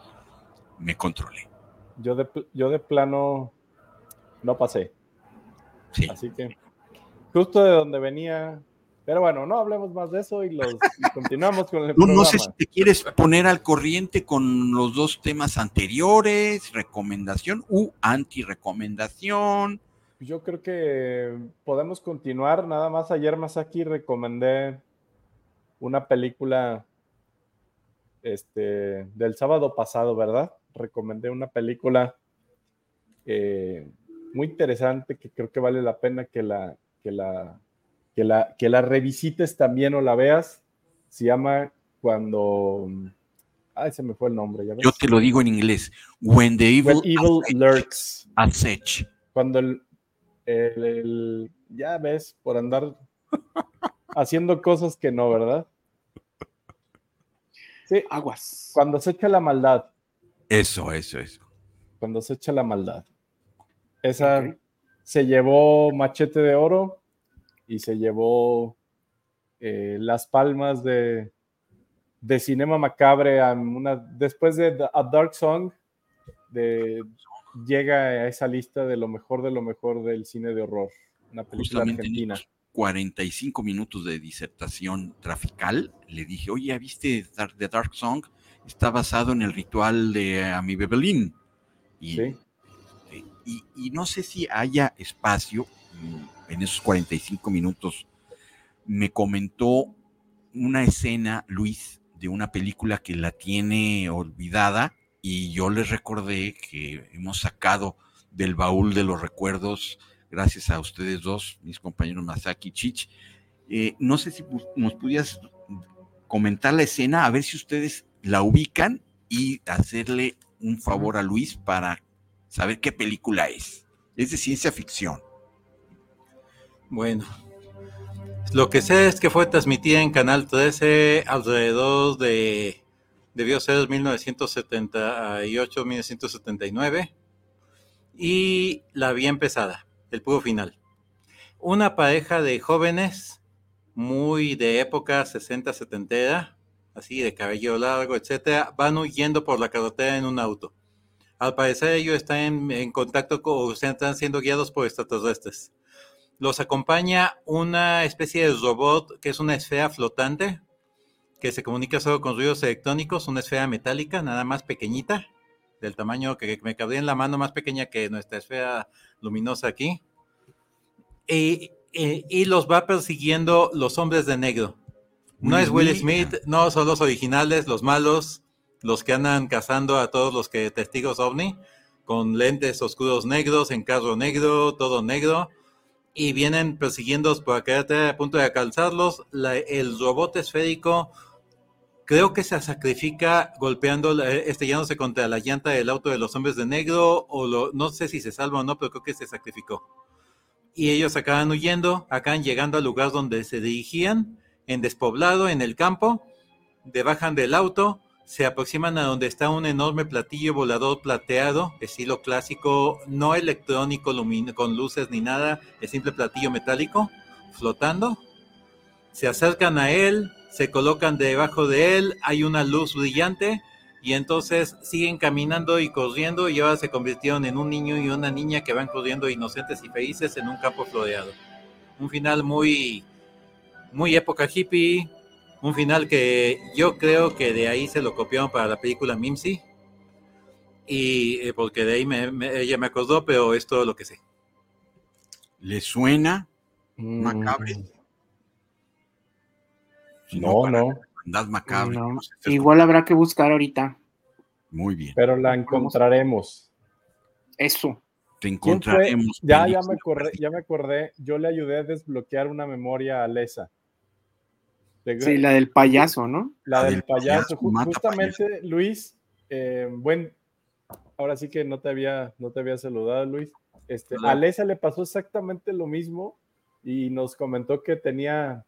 me controlé. Yo de, yo de plano no pasé. Así que justo de donde venía. Pero bueno, no hablemos más de eso y, los, continuamos con el programa. No sé si te quieres poner al corriente con los dos temas anteriores, recomendación u anti-recomendación. Yo creo que podemos continuar. Nada más ayer más aquí recomendé una película este, del sábado pasado, ¿verdad? Recomendé una película eh, muy interesante que creo que vale la pena que la, que la, que la, que la revisites también o la veas. Se llama Cuando... Ay, se me fue el nombre. Yo te lo digo en inglés. When the evil, lurks. Cuando el, el, Ya ves, por andar haciendo cosas que no, ¿verdad? Sí, aguas. Cuando se echa la maldad. Eso, eso, eso. Cuando se echa la maldad. Esa se llevó Machete de Oro y se llevó eh, las palmas de, de Cinema Macabre a una, después de A Dark Song de, llega a esa lista de lo mejor de lo mejor del cine de horror, una película argentina. 45 minutos de disertación trafical, le dije, oye, ¿viste The Dark Song? Está basado en el ritual de Ami Bebelin. Y ¿Sí? y, no sé si haya espacio mm, en esos 45 minutos. Me comentó una escena, Luis, de una película que la tiene olvidada y yo les recordé que hemos sacado del baúl de los recuerdos, gracias a ustedes dos, mis compañeros Masaki y Chich. Eh, no sé si nos pudieras comentar la escena, a ver si ustedes la ubican y hacerle un favor a Luis para saber qué película es. Es de ciencia ficción. Bueno, lo que sé es que fue transmitida en Canal 13 alrededor de, debió ser 1978-1979, y la bien pesada, el puro final. Una pareja de jóvenes muy de época 60-70, así de cabello largo, etcétera, van huyendo por la carretera en un auto. Al parecer ellos están en, contacto con, o sea, están siendo guiados por extraterrestres. Los acompaña una especie de robot que es una esfera flotante que se comunica solo con ruidos electrónicos, una esfera metálica nada más pequeñita, del tamaño que me cabría en la mano, más pequeña que nuestra esfera luminosa aquí. Y, y, los va persiguiendo los hombres de negro. No es Will Smith, no son los originales, los malos, los que andan cazando a todos los que testigos ovni, con lentes oscuros negros, en carro negro, todo negro, y vienen persiguiendo por acá a punto de alcanzarlos. el robot esférico creo que se sacrifica golpeando, estrellándose contra la llanta del auto de los hombres de negro, o lo, no sé si se salva o no, pero creo que se sacrificó. Y ellos acaban huyendo, acaban llegando al lugar donde se dirigían, en despoblado, en el campo, de bajan del auto, se aproximan a donde está un enorme platillo volador plateado, estilo clásico, no electrónico con luces ni nada, es simple platillo metálico, flotando. Se acercan a él, se colocan debajo de él, hay una luz brillante y entonces siguen caminando y corriendo y ahora se convirtieron en un niño y una niña que van corriendo inocentes y felices en un campo floreado. Un final muy, muy época hippie, un final que yo creo que de ahí se lo copiaron para la película Mimsy y eh, porque de ahí ella me acordó, pero es todo lo que sé. ¿Le suena mm. macabre? no, no. Igual habrá que buscar ahorita. Muy bien. Pero la encontraremos. Eso. Te encontraremos. Ya, ya me acordé, ya me acordé. Yo le ayudé a desbloquear una memoria a Lesa. Sí, la del payaso, ¿no? La, del, payaso. Justamente, Luis, eh, buen, ahora sí que no te había, no te había saludado, Luis. Este, a Lesa le pasó exactamente lo mismo y nos comentó que tenía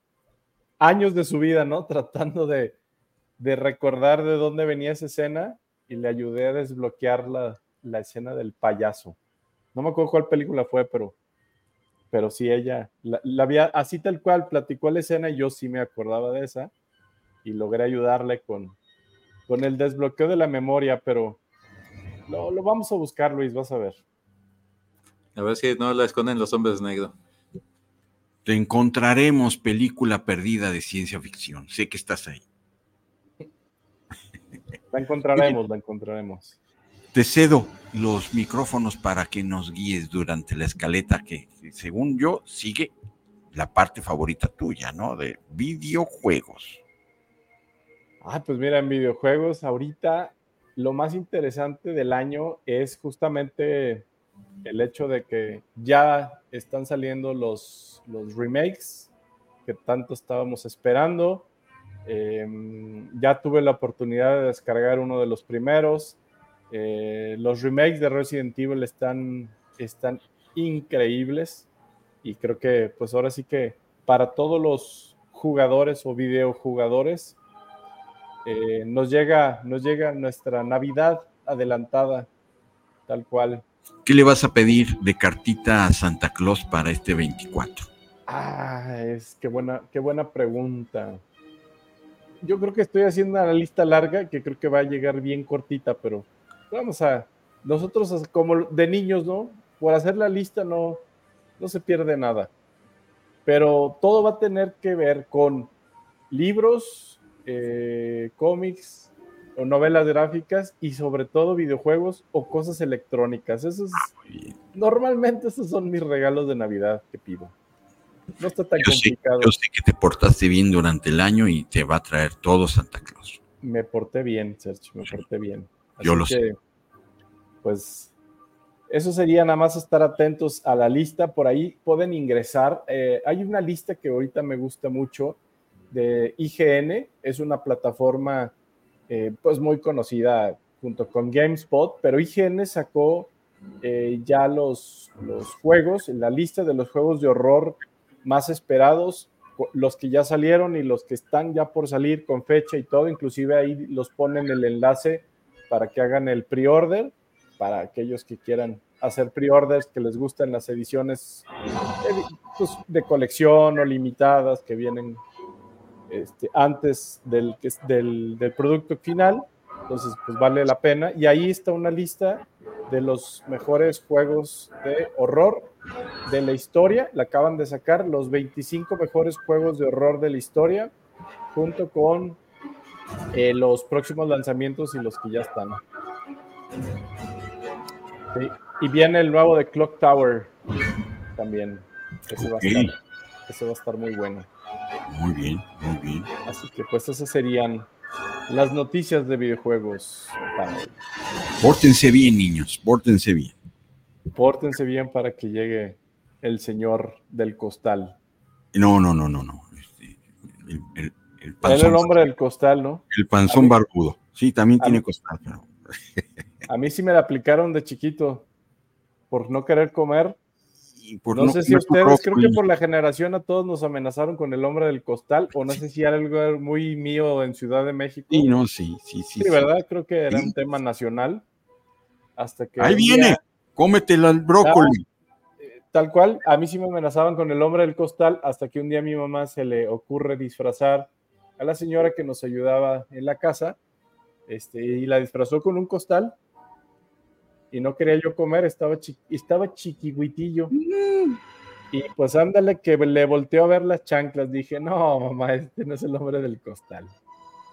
años de su vida, ¿no? Tratando de, recordar de dónde venía esa escena y le ayudé a desbloquear la, escena del payaso. No me acuerdo cuál película fue, pero, pero sí ella, la, había, así tal cual, platicó la escena y yo sí me acordaba de esa y logré ayudarle con, con el desbloqueo de la memoria, pero lo, lo vamos a buscar, Luis, vas a ver. A ver si no la esconden los hombres negros. Te encontraremos película perdida de ciencia ficción. Sé que estás ahí. La encontraremos, la encontraremos. Te cedo los micrófonos para que nos guíes durante la escaleta que, según yo, sigue la parte favorita tuya, ¿no? De videojuegos. Ah, pues mira, en videojuegos, ahorita lo más interesante del año es justamente el hecho de que ya están saliendo los, los remakes que tanto estábamos esperando. Em, ya tuve la oportunidad de descargar uno de los primeros. Eh, los remakes de Resident Evil están, están increíbles y creo que pues ahora sí que para todos los jugadores o videojugadores eh, nos, llega, nos llega nuestra Navidad adelantada tal cual ¿Qué le vas a pedir de cartita a Santa Claus para este 24? Ah, es que buena, qué buena pregunta. Yo creo que estoy haciendo una lista larga que creo que va a llegar bien cortita, pero vamos a, nosotros como de niños, ¿no? Por hacer la lista no, no se pierde nada. Pero todo va a tener que ver con libros, eh, cómics, o novelas gráficas y sobre todo videojuegos o cosas electrónicas. Esos, normalmente esos son mis regalos de Navidad que pido. No está tan complicado. yo sé que te portaste bien durante el año y te va a traer todo Santa Claus. Me porté bien, Sergio, me porté bien. Yo lo sé. Pues eso sería nada más estar atentos a la lista. Por ahí pueden ingresar. Eh, hay una lista que ahorita me gusta mucho de IGN. Es una plataforma eh, pues muy conocida junto con GameSpot, pero IGN sacó eh, ya los, los juegos, la lista de los juegos de horror más esperados los que ya salieron y los que están ya por salir con fecha y todo, inclusive ahí los ponen el enlace para que hagan el pre-order, para aquellos que quieran hacer pre-orders, que les gusten las ediciones eh, pues, de colección o limitadas que vienen este, antes del, del, del producto final. Entonces, pues vale la pena. Y ahí está una lista de los mejores juegos de horror de la historia. La acaban de sacar los 25 mejores juegos de horror de la historia, junto con eh, los próximos lanzamientos y los que ya están. Y viene el nuevo de Clock Tower también. Ese, va a estar, muy bueno. Muy bien, muy bien. Así que pues esas serían las noticias de videojuegos. Pórtense bien, niños, pórtense bien. Pórtense bien para que llegue el señor del costal. No, no, no, no, no. Este, el, el, hombre del costal, ¿no? El panzón barbudo. Sí, también tiene costal. a mí sí me la aplicaron de chiquito por no querer comer. no, sé si ustedes, creo que por la generación a todos nos amenazaron con el hombre del costal, o no sé si era algo muy mío en Ciudad de México. Sí, no, sí, sí, sí. Sí, ¿verdad? Creo que era un tema nacional. Hasta que. Ahí viene, cómetelo al brócoli. Tal cual, a mí sí me amenazaban con el hombre del costal hasta que un día a mi mamá se le ocurre disfrazar a la señora que nos ayudaba en la casa este, y la disfrazó con un costal y no quería yo comer, estaba, estaba chiquihuitillo. Mm. Y pues ándale que le volteó a ver las chanclas, dije, no, mamá, este no es el hombre del costal.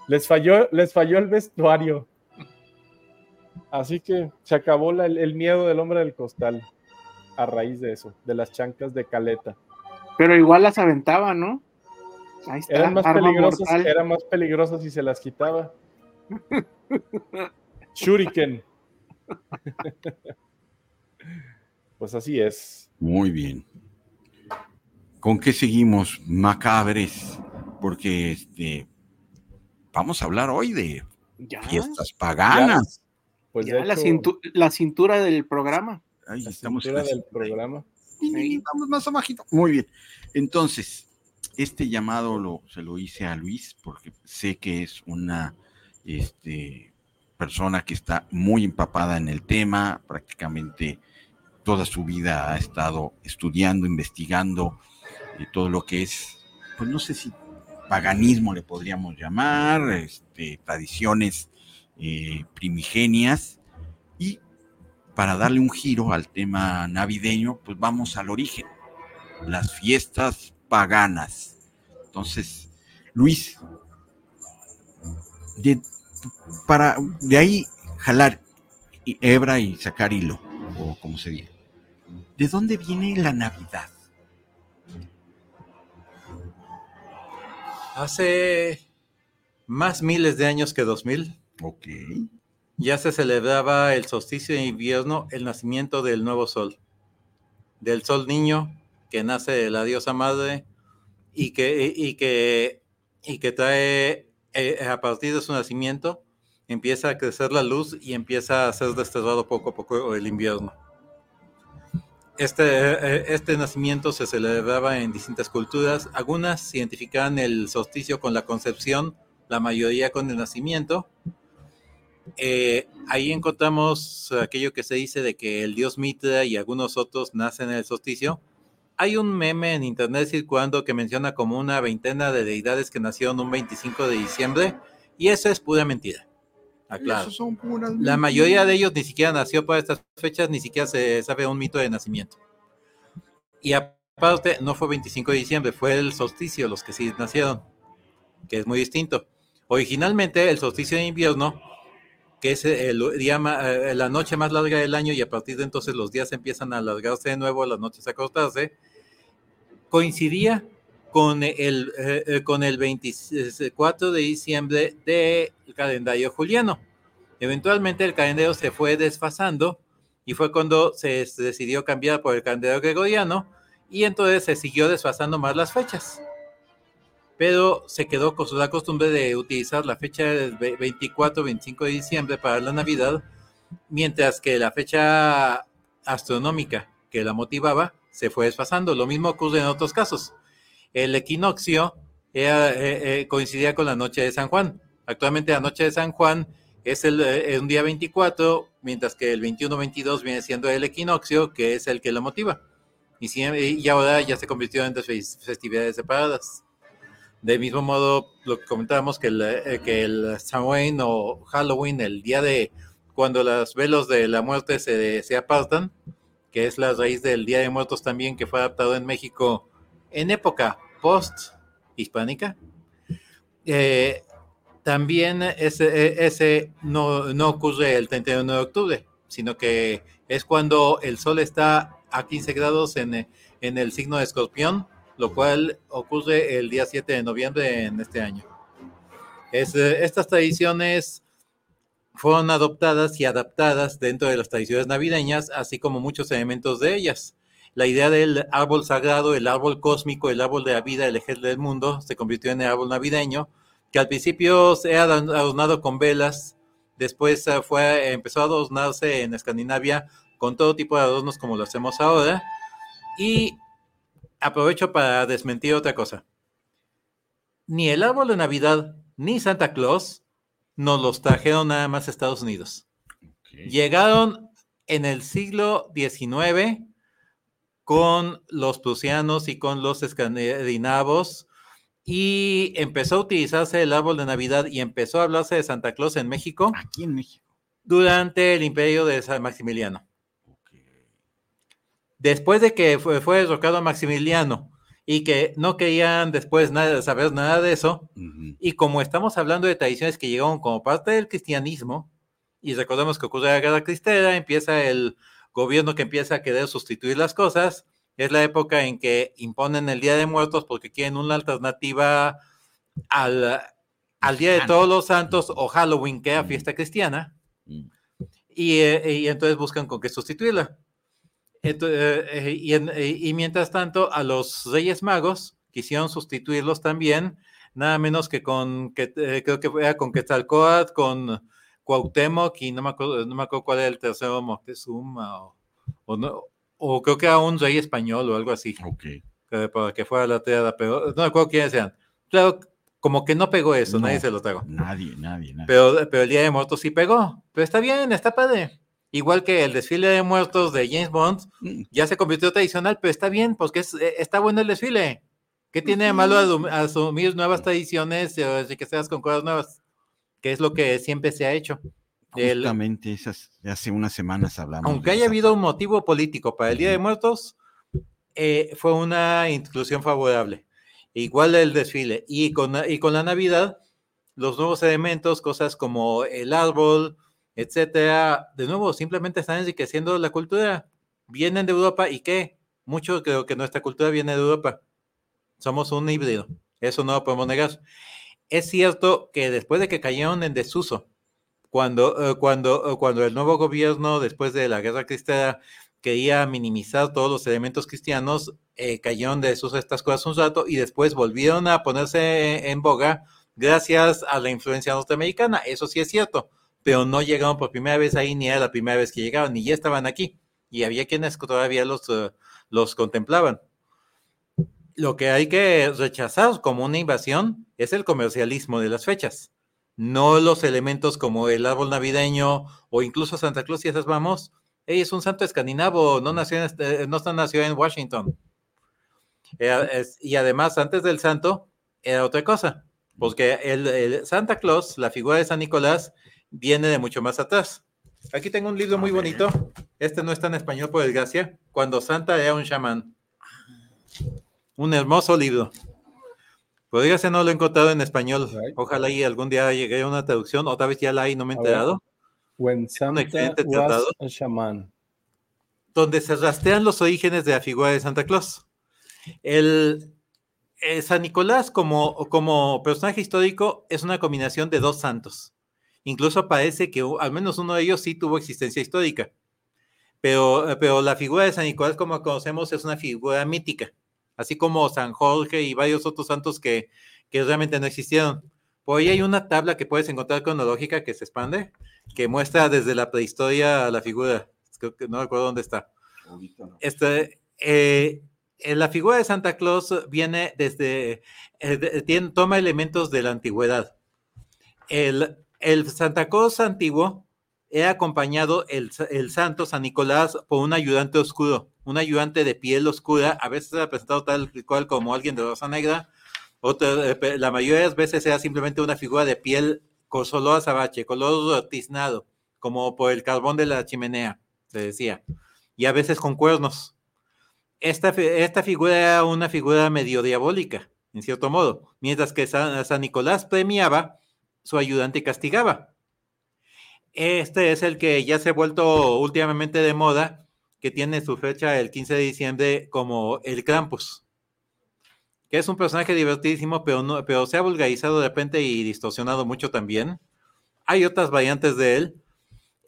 Les falló, les falló el vestuario. Así que se acabó el miedo del hombre del costal a raíz de eso, de las chanclas de caleta. Pero igual las aventaba, ¿no? Ahí está, eran, más peligrosas, eran más peligrosas si se las quitaba. Shuriken. pues así es. Muy bien. ¿Con qué seguimos? Macabres. Porque este vamos a hablar hoy de fiestas paganas. Pues ya la, la cintura del programa. Ahí estamos del programa. vamos más abajito. Muy bien. Entonces, este llamado se lo hice a Luis porque sé que es una este, persona que está muy empapada en el tema, prácticamente toda su vida ha estado estudiando, investigando eh, todo lo que es, pues no sé si paganismo le podríamos llamar, este, tradiciones eh, primigenias, para darle un giro al tema navideño, pues vamos al origen, las fiestas paganas. Entonces, Luis, de, para de ahí jalar hebra y sacar hilo, o como se dice. ¿De dónde viene la Navidad? Hace más miles de años que dos mil. Ok ya se celebraba el solsticio de invierno, el nacimiento del nuevo sol, del sol niño que nace de la diosa madre y que, y que, y que trae, eh, a partir de su nacimiento, empieza a crecer la luz y empieza a ser desterrado poco a poco el invierno. Este, eh, este nacimiento se celebraba en distintas culturas. Algunas identificaban el solsticio con la concepción, la mayoría con el nacimiento, eh, ahí encontramos aquello que se dice de que el dios Mitra y algunos otros nacen en el solsticio. Hay un meme en internet circulando que menciona como una veintena de deidades que nacieron un 25 de diciembre y eso es pura mentira. Aclaro. La mayoría de ellos ni siquiera nació para estas fechas, ni siquiera se sabe un mito de nacimiento. Y aparte, no fue 25 de diciembre, fue el solsticio los que sí nacieron, que es muy distinto. Originalmente, el solsticio de invierno que es el día eh, la noche más larga del año y a partir de entonces los días empiezan a alargarse de nuevo, las noches a acostarse, coincidía con el, eh, eh, con el 24 de diciembre del calendario juliano. Eventualmente el calendario se fue desfasando y fue cuando se decidió cambiar por el calendario gregoriano y entonces se siguió desfasando más las fechas pero se quedó con la costumbre de utilizar la fecha del 24-25 de diciembre para la Navidad, mientras que la fecha astronómica que la motivaba se fue desfasando. Lo mismo ocurre en otros casos. el equinoccio eh, eh, coincidía con la noche de San Juan. Actualmente la noche de San Juan es el, eh, un día 24, mientras que el 21-22 viene siendo el equinoccio, que es el que lo motiva. Y, y ahora ya se convirtió en dos festividades separadas. De mismo modo, lo que comentábamos, que el, que el Samhain o Halloween, el día de cuando los velos de la muerte se, se apartan, que es la raíz del Día de Muertos también, que fue adaptado en México en época post-hispánica. Eh, también ese, ese no, ocurre el 31 de octubre, sino que es cuando el sol está a 15 grados en, en el signo de escorpión, lo cual ocurre el día 7 de noviembre en este año. Es, estas tradiciones fueron adoptadas y adaptadas dentro de las tradiciones navideñas, así como muchos elementos de ellas. La idea del árbol sagrado, el árbol cósmico, el árbol de la vida, el eje del mundo, se convirtió en el árbol navideño, que al principio se ha adornado con velas, después eh, fue, empezó a adornarse en Escandinavia con todo tipo de adornos como lo hacemos ahora. Y aprovecho para desmentir otra cosa. Ni el árbol de Navidad ni Santa Claus nos los trajeron nada más a Estados Unidos. Llegaron en el siglo XIX con los prusianos y con los escandinavos y empezó a utilizarse el árbol de Navidad y empezó a hablarse de Santa Claus en México. Aquí en México. Durante el imperio de San Maximiliano. Después de que fue, fue derrocado Maximiliano y que no querían después nada, saber nada de eso. Y como estamos hablando de tradiciones que llegaron como parte del cristianismo, y recordemos que ocurre la guerra cristera, empieza el gobierno que empieza a querer sustituir las cosas, es la época en que imponen el Día de Muertos porque quieren una alternativa al, al Día de Todos los Santos o Halloween, que era fiesta cristiana, y, eh, y entonces buscan con qué sustituirla. Eh, y, mientras tanto, a los Reyes Magos quisieron sustituirlos también, nada menos que con, que, eh, creo que era con Quetzalcoatl, con Cuauhtémoc y no me acuerdo, no me acuerdo cuál era el tercero, Moctezuma o, o, no, o creo que era un rey español o algo así. Ok. para que fuera la tierra, pero no me acuerdo quiénes eran. Claro, como que no pegó eso, nadie se lo. Nadie, nadie, nadie. Pero, pero el Día de Muertos sí pegó. Pero está bien, está padre. Igual que el desfile de muertos de James Bond, mm. ya se convirtió tradicional, pero está bien, porque es, eh, está bueno el desfile. ¿Qué tiene de malo asumir nuevas tradiciones o enriquecerlas con cosas nuevas? Que es lo que siempre se ha hecho. Justamente esas, hace unas semanas hablamos. Aunque haya habido un motivo político para el Día de Muertos, eh, fue una inclusión favorable. Igual el desfile. Y con, y con la Navidad, los nuevos elementos, cosas como el árbol, etcétera, de nuevo, simplemente están enriqueciendo la cultura. Vienen de Europa y qué? Mucho creo que nuestra cultura viene de Europa. Somos un híbrido. Eso no lo podemos negar. Es cierto que después de que cayeron en desuso, cuando, eh, cuando, eh, cuando el nuevo gobierno, después de la guerra cristiana, quería minimizar todos los elementos cristianos, eh, cayeron de desuso estas cosas un rato y después volvieron a ponerse en boga gracias a la influencia norteamericana. Eso sí es cierto pero no llegaron por primera vez ahí, ni era la primera vez que llegaban, ni ya estaban aquí. Y había quienes todavía los, eh, los contemplaban. Lo que hay que rechazar como una invasión es el comercialismo de las fechas, no los elementos como el árbol navideño o incluso Santa Claus y esas vamos. Ella es un santo escandinavo, no nació en, este, no nació en Washington. y además, antes del santo, era otra cosa, porque el Santa Claus, la figura de San Nicolás, viene de mucho más atrás. Aquí tengo un libro muy bonito. Este no está en español, por desgracia. Cuando Santa era un chamán. Un hermoso libro. Podría ser no lo he encontrado en español. Ojalá y algún día llegue a una traducción. Otra vez ya la hay, no me he enterado. When Santa was a shaman. Donde se rastrean los orígenes de la figura de Santa Claus. El, eh, San Nicolás como, como personaje histórico es una combinación de dos santos. Incluso parece que al menos uno de ellos sí tuvo existencia histórica. Pero, eh, pero la figura de San Nicolás, como conocemos, es una figura mítica, así como San Jorge y varios otros santos que, que realmente no existieron. Por ahí hay una tabla que puedes encontrar cronológica que se expande, que muestra desde la prehistoria a la figura. Creo que no recuerdo dónde está. Este, eh, eh, la figura de Santa Claus viene desde, eh, toma elementos de la antigüedad. El, el Santa Claus antiguo he acompañado el, el, santo San Nicolás por un ayudante oscuro, un ayudante de piel oscura, a veces ha presentado tal cual como alguien de rosa negra, otra, eh, la mayoría de las veces era simplemente una figura de piel con solo azabache, color tiznado, como por el carbón de la chimenea, se decía, y a veces con cuernos. Esta, esta figura era una figura medio diabólica, en cierto modo, mientras que San, San Nicolás premiaba, su ayudante castigaba. Este es el que ya se ha vuelto últimamente de moda, que tiene su fecha el 15 de diciembre como el Krampus, que es un personaje divertidísimo, pero, no, pero se ha vulgarizado de repente y distorsionado mucho también. Hay otras variantes de él.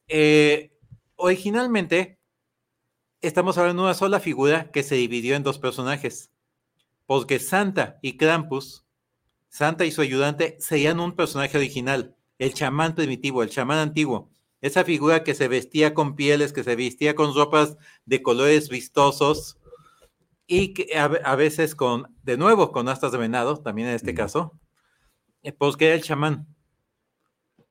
Eh, originalmente, estamos hablando de una sola figura que se dividió en dos personajes, porque Santa y Krampus, Santa y su ayudante, serían un personaje original el chamán primitivo, el chamán antiguo, esa figura que se vestía con pieles, que se vestía con ropas de colores vistosos y que a, veces con, de nuevo, con astas de venado, también en este caso, eh, pues que era el chamán.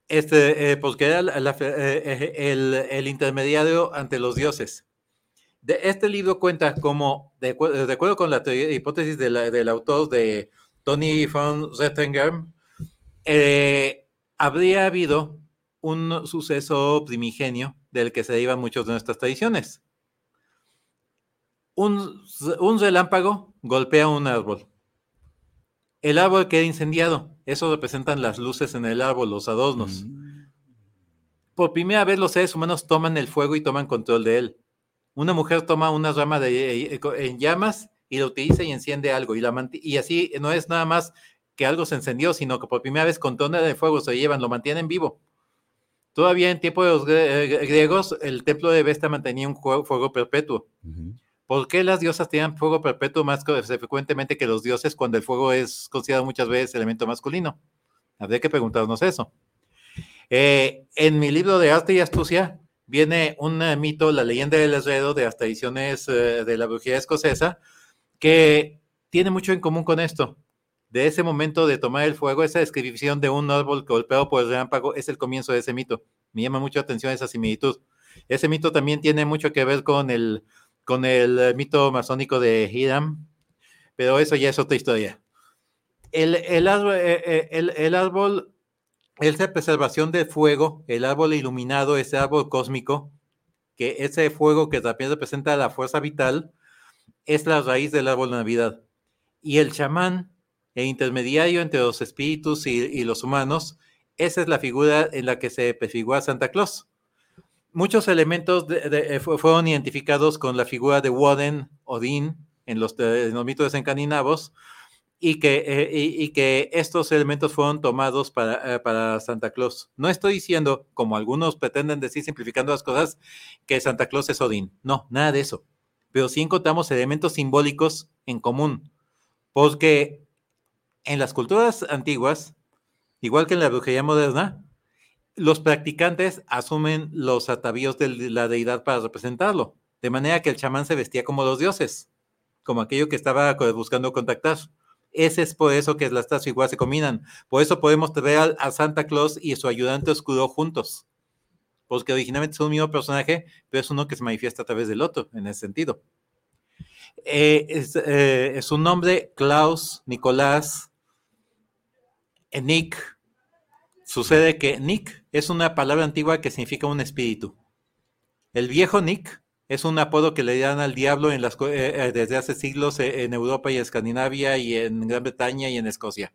Este, eh, pues que era eh, el, intermediario ante los dioses. De, este libro cuenta como, de, acuerdo con la hipótesis del autor de Tony von Rettinger, eh, habría habido un suceso primigenio del que se derivan muchas de nuestras tradiciones. Un, relámpago golpea un árbol. El árbol queda incendiado. Eso representan las luces en el árbol, los adornos. Mm. Por primera vez los seres humanos toman el fuego y toman control de él. Una mujer toma una rama de, eh, en llamas y lo utiliza y enciende algo. Y, la, y así no es nada más que algo se encendió, sino que por primera vez con tonda de fuego se llevan, lo mantienen vivo. Todavía en tiempo de los eh, griegos, el templo de Vesta mantenía un fuego perpetuo. ¿Por qué las diosas tenían fuego perpetuo más frecuentemente que los dioses cuando el fuego es considerado muchas veces elemento masculino? Habría que preguntarnos eso. Eh, en mi libro de Arte y Astucia viene un mito, la leyenda del herrero de las tradiciones eh, de la brujería escocesa, que tiene mucho en común con esto de ese momento de tomar el fuego, esa descripción de un árbol golpeado por el relámpago es el comienzo de ese mito. Me llama mucho atención esa similitud. Ese mito también tiene mucho que ver con el, con el mito masónico de Hiram, pero eso ya es otra historia. El árbol, eh, eh, el, el árbol, esa preservación del fuego, el árbol iluminado, ese árbol cósmico, que ese fuego que también representa la fuerza vital, es la raíz del árbol de Navidad. Y el chamán e intermediario entre los espíritus y, los humanos, esa es la figura en la que se prefigura a Santa Claus. Muchos elementos eh, fueron identificados con la figura de Woden, Odín, en los, mitos escandinavos, y que, eh, y, que estos elementos fueron tomados para, eh, para, Santa Claus. No estoy diciendo, como algunos pretenden decir simplificando las cosas, que Santa Claus es Odín. No, nada de eso. Pero sí encontramos elementos simbólicos en común, porque en las culturas antiguas, igual que en la brujería moderna, los practicantes asumen los atavíos de la deidad para representarlo, de manera que el chamán se vestía como los dioses, como aquello que estaba buscando contactar. Ese es por eso que las tres figuras se combinan. Por eso podemos ver a, Santa Claus y su ayudante oscuro juntos. Porque originalmente es un mismo personaje, pero es uno que se manifiesta a través del otro, en ese sentido. Eh, es, eh, un nombre, Klaus, Nicolás, Nick, sucede que Nick es una palabra antigua que significa un espíritu. El viejo Nick es un apodo que le dan al diablo eh, eh, desde hace siglos eh, en Europa y Escandinavia y en Gran Bretaña y en Escocia.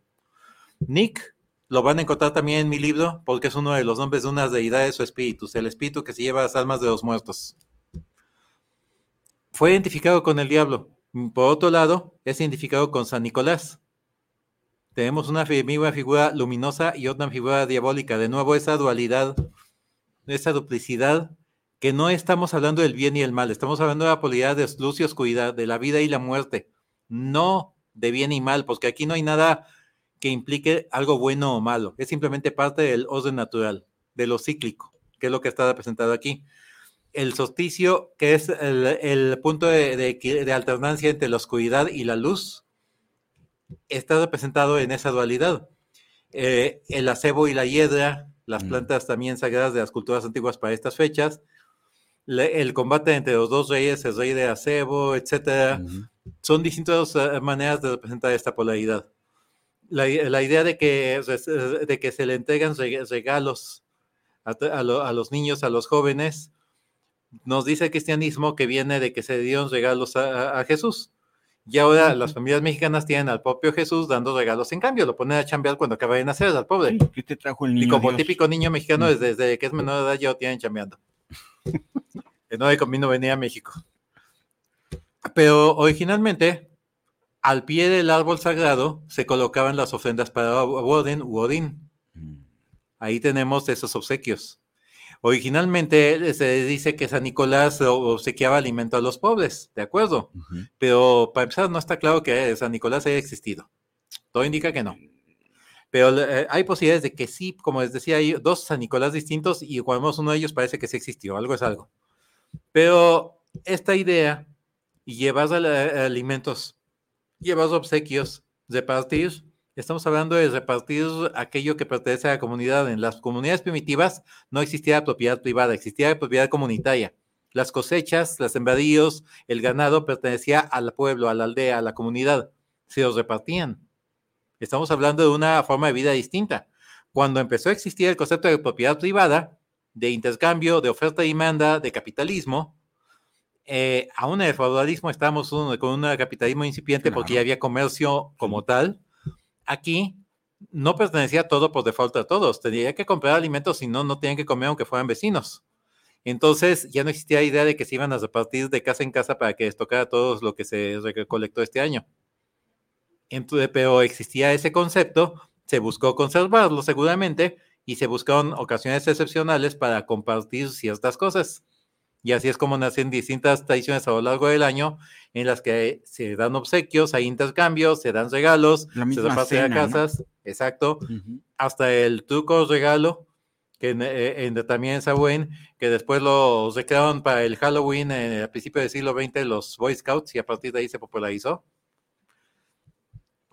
Nick lo van a encontrar también en mi libro porque es uno de los nombres de unas deidades o espíritus, el espíritu que se lleva las almas de los muertos. Fue identificado con el diablo. Por otro lado, es identificado con San Nicolás, tenemos una figura luminosa y otra figura diabólica. De nuevo, esa dualidad, esa duplicidad, que no estamos hablando del bien y el mal, estamos hablando de la polaridad de luz y oscuridad, de la vida y la muerte, no de bien y mal, porque aquí no hay nada que implique algo bueno o malo, es simplemente parte del orden natural, de lo cíclico, que es lo que está representado aquí. el solsticio, que es el, punto de, alternancia entre la oscuridad y la luz, está representado en esa dualidad. Eh, el acebo y la hiedra, las mm. plantas también sagradas de las culturas antiguas para estas fechas, el combate entre los dos reyes, el rey de acebo, etcétera, son distintas eh, maneras de representar esta polaridad. La, idea de que, de que se le entregan regalos a, los niños, a los jóvenes, nos dice el cristianismo que viene de que se dieron regalos a, Jesús. Y ahora las familias mexicanas tienen al propio Jesús dando regalos en cambio, lo ponen a chambear cuando acaba de nacer al pobre. ¿Qué te trajo el niño? Y como típico niño mexicano, mm. desde, que es menor de edad ya lo tienen chambeando. el 9 convino venía a México. Pero originalmente, al pie del árbol sagrado se colocaban las ofrendas para Odin u Odín. Mm. Ahí tenemos esos obsequios. Originalmente eh, se dice que San Nicolás obsequiaba alimento a los pobres, ¿de acuerdo? Pero para empezar, no está claro que San Nicolás haya existido. Todo indica que no. Pero eh, hay posibilidades de que sí, como les decía, hay dos San Nicolás distintos y cuando uno de ellos parece que sí existió, algo es algo. Pero esta idea, y llevas alimentos, llevas obsequios, repartir, Estamos hablando de repartir aquello que pertenece a la comunidad. En las comunidades primitivas no existía propiedad privada, existía propiedad comunitaria. Las cosechas, los sembradíos, el ganado pertenecía al pueblo, a la aldea, a la comunidad. Se los repartían. Estamos hablando de una forma de vida distinta. Cuando empezó a existir el concepto de propiedad privada, de intercambio, de oferta y demanda, de capitalismo, eh, aún en el feudalismo estábamos con un capitalismo incipiente porque ya había comercio como tal aquí no pertenecía todo por default a todos. Tenía que comprar alimentos, si no, no tenían que comer aunque fueran vecinos. Entonces ya no existía idea de que se iban a repartir de casa en casa para que les tocara todo lo que se recolectó este año. Entonces, pero existía ese concepto, se buscó conservarlo seguramente y se buscaron ocasiones excepcionales para compartir ciertas cosas. Y así es como nacen distintas tradiciones a lo largo del año en las que se dan obsequios, hay intercambios, se dan regalos, se reparten a casas, exacto, hasta el truco regalo, que eh, en, también es buen, que después lo recrearon para el Halloween en, a principios del siglo XX los Boy Scouts y a partir de ahí se popularizó.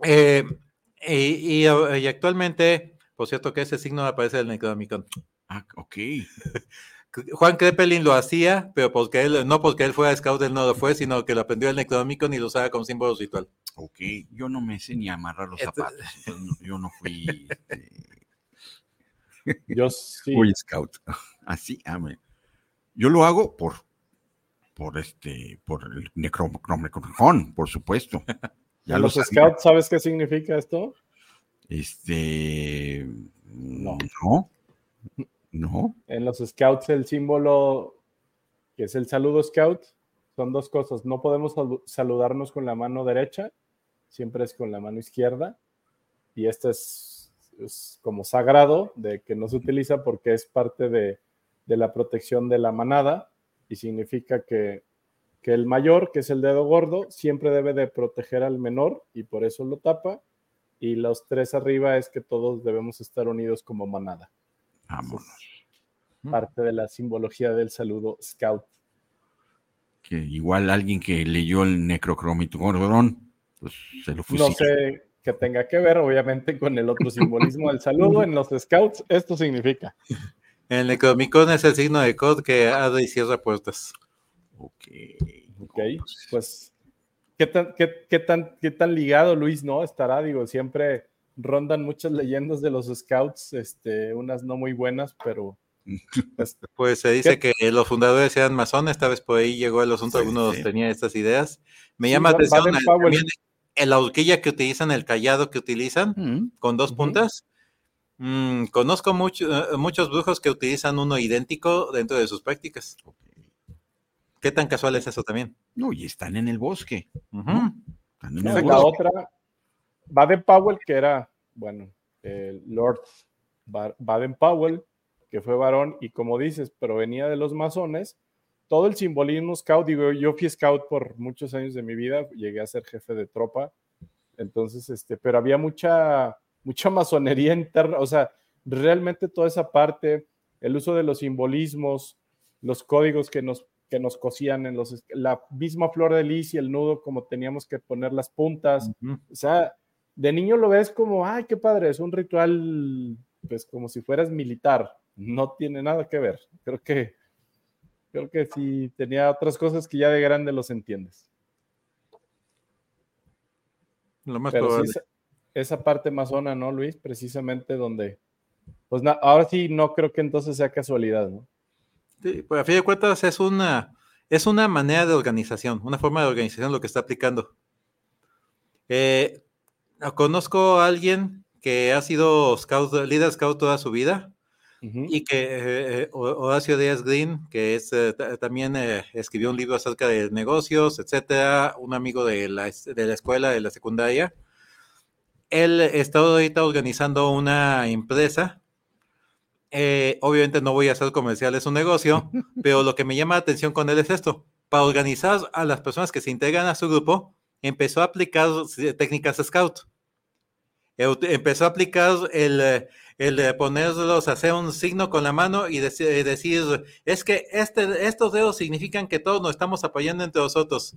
Eh, y, actualmente, por cierto que ese signo aparece en el Necronomicon. Ah, ok. Juan Krepelin lo hacía, pero porque él, no porque él fuera scout, él no lo fue, sino que lo aprendió el Necronomicon y lo usaba como símbolo ritual. Ok, yo no me sé ni amarrar los zapatos, yo no fui... Este, yo sí. Fui scout, así, amén. Yo lo hago por, por este, por el Necronomicon, por supuesto. Ya los scouts, ¿sabes qué significa esto? Este... No. No. No. En los scouts el símbolo que es el saludo scout son dos cosas. No podemos saludarnos con la mano derecha, siempre es con la mano izquierda. Y este es, como sagrado de que no se utiliza porque es parte de, la protección de la manada y significa que, que el mayor, que es el dedo gordo, siempre debe de proteger al menor y por eso lo tapa. Y los tres arriba es que todos debemos estar unidos como manada. Vámonos. Parte de la simbología del saludo scout. Que igual alguien que leyó el Necrocromitogordon, pues se lo No sé qué tenga que ver, obviamente, con el otro simbolismo del saludo. En los scouts, esto significa. El Necromicon es el signo de code que abre y cierra puertas. Ok. Ok, pues, ¿qué tan, qué, tan, ¿qué tan ligado, Luis, no? Estará, digo, siempre rondan muchas leyendas de los scouts, este, unas no muy buenas, pero... Pues, pues se dice que los fundadores eran masones, esta vez por ahí llegó el asunto, algunos tenían estas ideas. Me llama la atención el, la horquilla que utilizan, el callado que utilizan, mm, con dos puntas. Mm, conozco mucho, eh, muchos brujos que utilizan uno idéntico dentro de sus prácticas. ¿Qué tan casual es eso también? No, y están en el bosque. La otra, Baden Powell, que era, bueno, el Lord Baden Powell, que fue varón, y como dices, provenía de los masones, todo el simbolismo scout, digo, yo fui scout por muchos años de mi vida, llegué a ser jefe de tropa, entonces, este, pero había mucha, mucha masonería interna, o sea, realmente toda esa parte, el uso de los simbolismos, los códigos que nos, que nos cosían en los, la misma flor de lis y el nudo, como teníamos que poner las puntas. O sea, de niño lo ves como, ay, qué padre, es un ritual, pues como si fueras militar. No tiene nada que ver. Creo que, creo que sí tenía otras cosas que ya de grande los entiendes. Lo más probable. esa, esa, parte zona, ¿no, Luis? Precisamente donde, pues ahora sí no creo que entonces sea casualidad, ¿no? Sí, pues a fin de cuentas es una, es una manera de organización, una forma de organización lo que está aplicando. Eh, conozco a alguien que ha sido scout, líder scout toda su vida y que eh, Horacio Díaz Green, que es eh, también escribió un libro acerca de negocios, etcétera, un amigo de la, de la escuela, de la secundaria. Él está ahorita organizando una empresa eh, obviamente no voy a hacer comercial, es un negocio, pero lo que me llama la atención con él es esto. Para organizar a las personas que se integran a su grupo, empezó a aplicar técnicas scout. Empezó a aplicar el, el ponerlos, hacer un signo con la mano y decir, decir, es que este, estos dedos significan que todos nos estamos apoyando entre nosotros.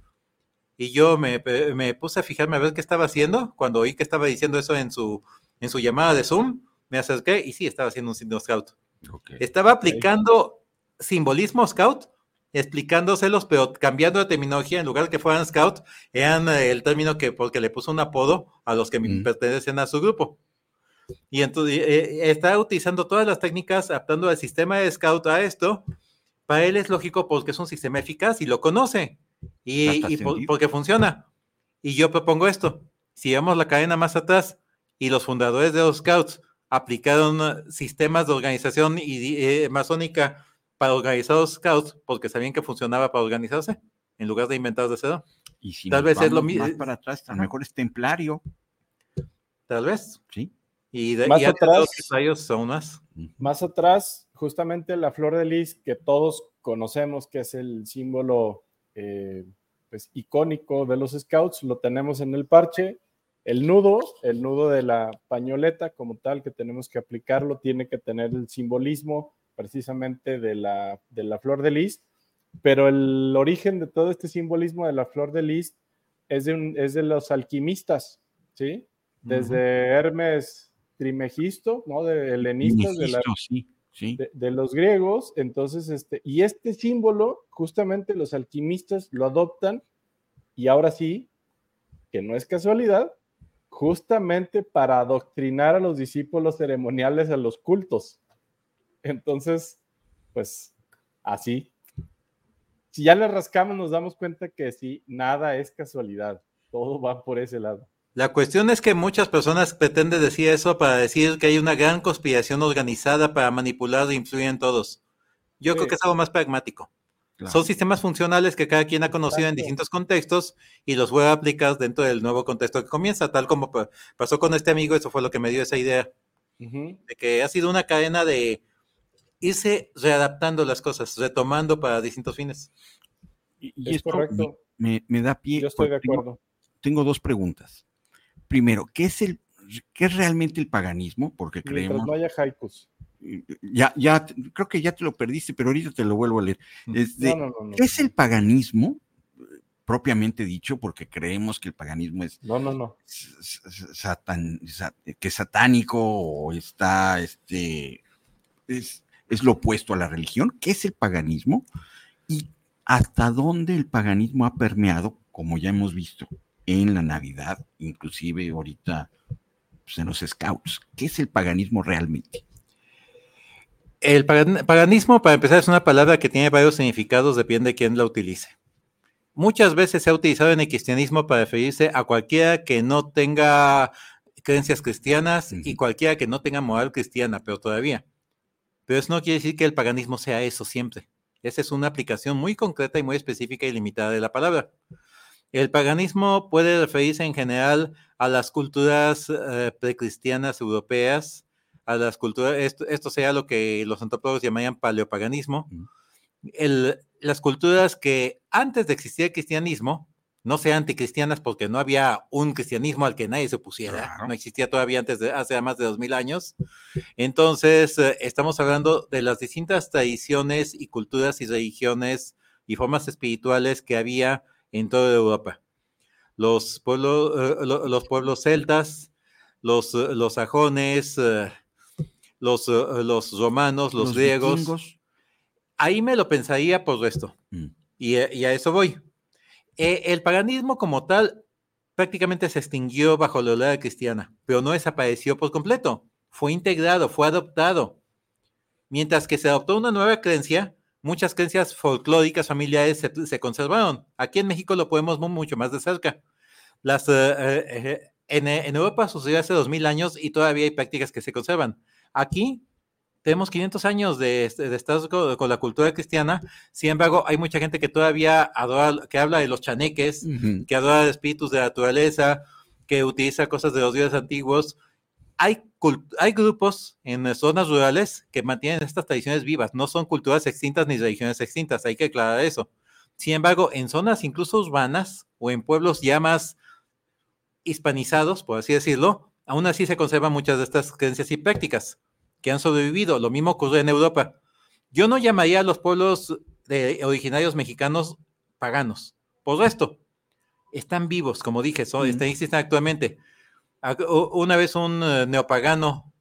Y yo me, me, puse a fijarme a ver qué estaba haciendo cuando oí que estaba diciendo eso en su, en su llamada de Zoom me acerqué y sí, estaba haciendo un signo scout. Estaba aplicando simbolismo scout, explicándoselos, pero cambiando de terminología, en lugar de que fueran scout, eran eh, el término que, porque le puso un apodo a los que pertenecen a su grupo. Y entonces eh, eh, está utilizando todas las técnicas, adaptando el sistema de scout a esto. Para él es lógico porque es un sistema eficaz y lo conoce. Y, porque funciona. Y yo propongo esto. Si vemos la cadena más atrás y los fundadores de los scouts aplicaron sistemas de organización y, eh, masónica para organizar los scouts porque sabían que funcionaba para organizarse en lugar de inventar de cero. Y si tal vez es lo mismo. Más para atrás, a lo mejor es templario. Tal vez. Sí. Y, de, más atrás, son más. Más atrás, justamente la flor de lis que todos conocemos que es el símbolo eh, pues, icónico de los scouts, lo tenemos en el parche el nudo, el nudo de la pañoleta como tal que tenemos que aplicarlo, tiene que tener el simbolismo precisamente de la, de la flor de lis, pero el origen de todo este simbolismo de la flor de lis es de, es de los alquimistas, ¿sí? Desde Hermes Trimegisto, ¿no? De helenistas, de, de, los griegos, entonces, este, y este símbolo, justamente los alquimistas lo adoptan, y ahora sí, que no es casualidad, justamente para adoctrinar a los discípulos ceremoniales a los cultos. Entonces, pues así. Si ya le rascamos, nos damos cuenta que sí, nada es casualidad. Todo va por ese lado. La cuestión es que muchas personas pretenden decir eso para decir que hay una gran conspiración organizada para manipular e influir en todos. Yo creo que es algo más pragmático. Son sistemas funcionales que cada quien ha conocido en distintos contextos y los voy a aplicar dentro del nuevo contexto que comienza, tal como pasó con este amigo, eso fue lo que me dio esa idea, de que ha sido una cadena de irse readaptando las cosas, retomando para distintos fines. Y, es correcto. Me, da pie. Yo estoy de acuerdo. Tengo, dos preguntas. Primero, ¿qué es el qué es realmente el paganismo? Porque creemos. no haya haikus ya, ya, creo que ya te lo perdiste, pero ahorita te lo vuelvo a leer. Este, ¿Qué es el paganismo? propiamente dicho, porque creemos que el paganismo es no, no, no. que es satánico o está este es, es, lo opuesto a la religión. ¿Qué es el paganismo? Y hasta dónde el paganismo ha permeado, como ya hemos visto en la Navidad, inclusive ahorita pues, en los scouts. ¿Qué es el paganismo realmente? El paganismo, para empezar, es una palabra que tiene varios significados, depende de quién la utilice. Muchas veces se ha utilizado en el cristianismo para referirse a cualquiera que no tenga creencias cristianas y cualquiera que no tenga moral cristiana, pero todavía. Pero eso no quiere decir que el paganismo sea eso siempre. Esa es una aplicación muy concreta y muy específica y limitada de la palabra. El paganismo puede referirse en general a las culturas eh, precristianas europeas, a las culturas, esto, esto sea lo que los antropólogos llamarían paleopaganismo, el, las culturas que antes de existir el cristianismo no sean anticristianas porque no había un cristianismo al que nadie se opusiera, no existía todavía antes de hace más de dos mil años. Entonces, eh, estamos hablando de las distintas tradiciones y culturas y religiones y formas espirituales que había en toda Europa. Los pueblos, eh, los pueblos celtas, los, eh, los sajones, los, los romanos, los, griegos. Ahí me lo pensaría por esto. Mm. Y, y a eso voy. Eh, el paganismo como tal prácticamente se extinguió bajo la oleada cristiana, pero no desapareció por completo. Fue integrado, fue adoptado. Mientras que se adoptó una nueva creencia, muchas creencias folclóricas familiares se, conservaron. Aquí en México lo podemos mucho más de cerca. Las, eh, eh, en, en, Europa sucedió hace dos mil años y todavía hay prácticas que se conservan. Aquí tenemos 500 años de, de estar con, la cultura cristiana, sin embargo, hay mucha gente que todavía adora, que habla de los chaneques, que adora espíritus de naturaleza, que utiliza cosas de los dioses antiguos. Hay, hay grupos en zonas rurales que mantienen estas tradiciones vivas, no son culturas extintas ni religiones extintas, hay que aclarar eso. Sin embargo, en zonas incluso urbanas o en pueblos ya más hispanizados, por así decirlo, aún así se conservan muchas de estas creencias y prácticas que han sobrevivido. Lo mismo ocurre en Europa. Yo no llamaría a los pueblos de, originarios mexicanos paganos. Por esto, están vivos, como dije, son, existen actualmente. Una vez un eh, neopagano,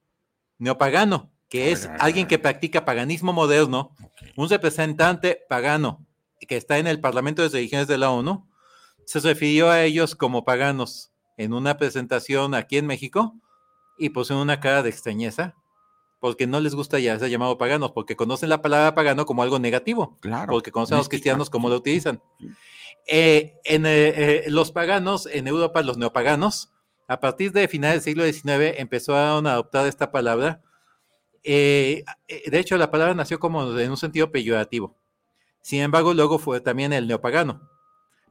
neopagano, que es alguien que practica paganismo moderno, un representante pagano que está en el Parlamento de Religiones de la ONU, se refirió a ellos como paganos en una presentación aquí en México y puso una cara de extrañeza porque no les gusta ya ser llamado paganos, porque conocen la palabra pagano como algo negativo, claro, porque conocen a los cristianos como lo utilizan. Eh, en eh, eh, los paganos, en Europa, los neopaganos, a partir de finales del siglo XIX empezaron a adoptar esta palabra. de hecho, la palabra nació como en un sentido peyorativo. Sin embargo, luego fue también el neopagano.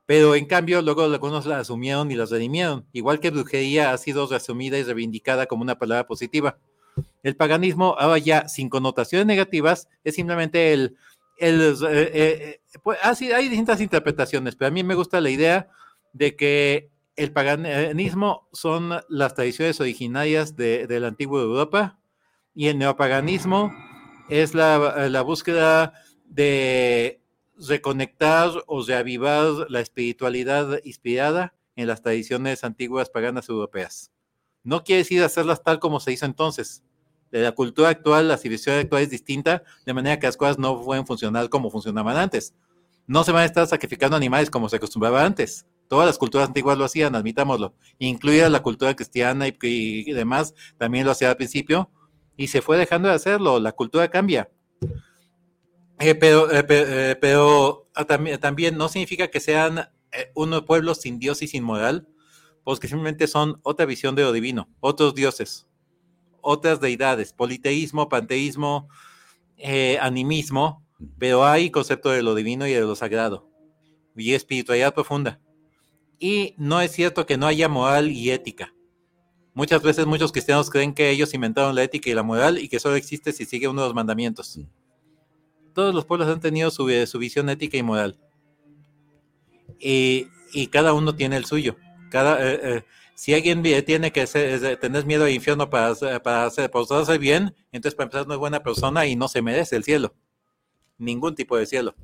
Pero en cambio, luego algunos la asumieron y la redimieron. Igual que brujería ha sido resumida y reivindicada como una palabra positiva. El paganismo, ahora ya sin connotaciones negativas, es simplemente el... eh, eh, pues, hay distintas interpretaciones, pero a mí me gusta la idea de que el paganismo son las tradiciones originarias de, la antigua Europa y el neopaganismo es la, la búsqueda de reconectar o reavivar la espiritualidad inspirada en las tradiciones antiguas paganas europeas. No quiere decir hacerlas tal como se hizo entonces. De la cultura actual, la civilización actual es distinta, de manera que las cosas no pueden funcionar como funcionaban antes. No se van a estar sacrificando animales como se acostumbraba antes. Todas las culturas antiguas lo hacían, admitámoslo. Incluida la cultura cristiana y, demás, también lo hacía al principio. Y se fue dejando de hacerlo. La cultura cambia. Eh, pero, eh, eh, ah, también, también, no significa que sean unos pueblos sin Dios y sin moral, pues que simplemente son otra visión de lo divino, otros dioses, otras deidades, politeísmo, panteísmo, eh, animismo, pero hay concepto de lo divino y de lo sagrado, y espiritualidad profunda. Y no es cierto que no haya moral y ética. Muchas veces muchos cristianos creen que ellos inventaron la ética y la moral y que solo existe si sigue uno de los mandamientos. Todos los pueblos han tenido su, su visión ética y moral. Y, y cada uno tiene el suyo. Eh, eh, si alguien tiene que tener miedo al infierno para, para, hacer, bien, entonces para empezar no es buena persona y no se merece el cielo. Ningún tipo de cielo.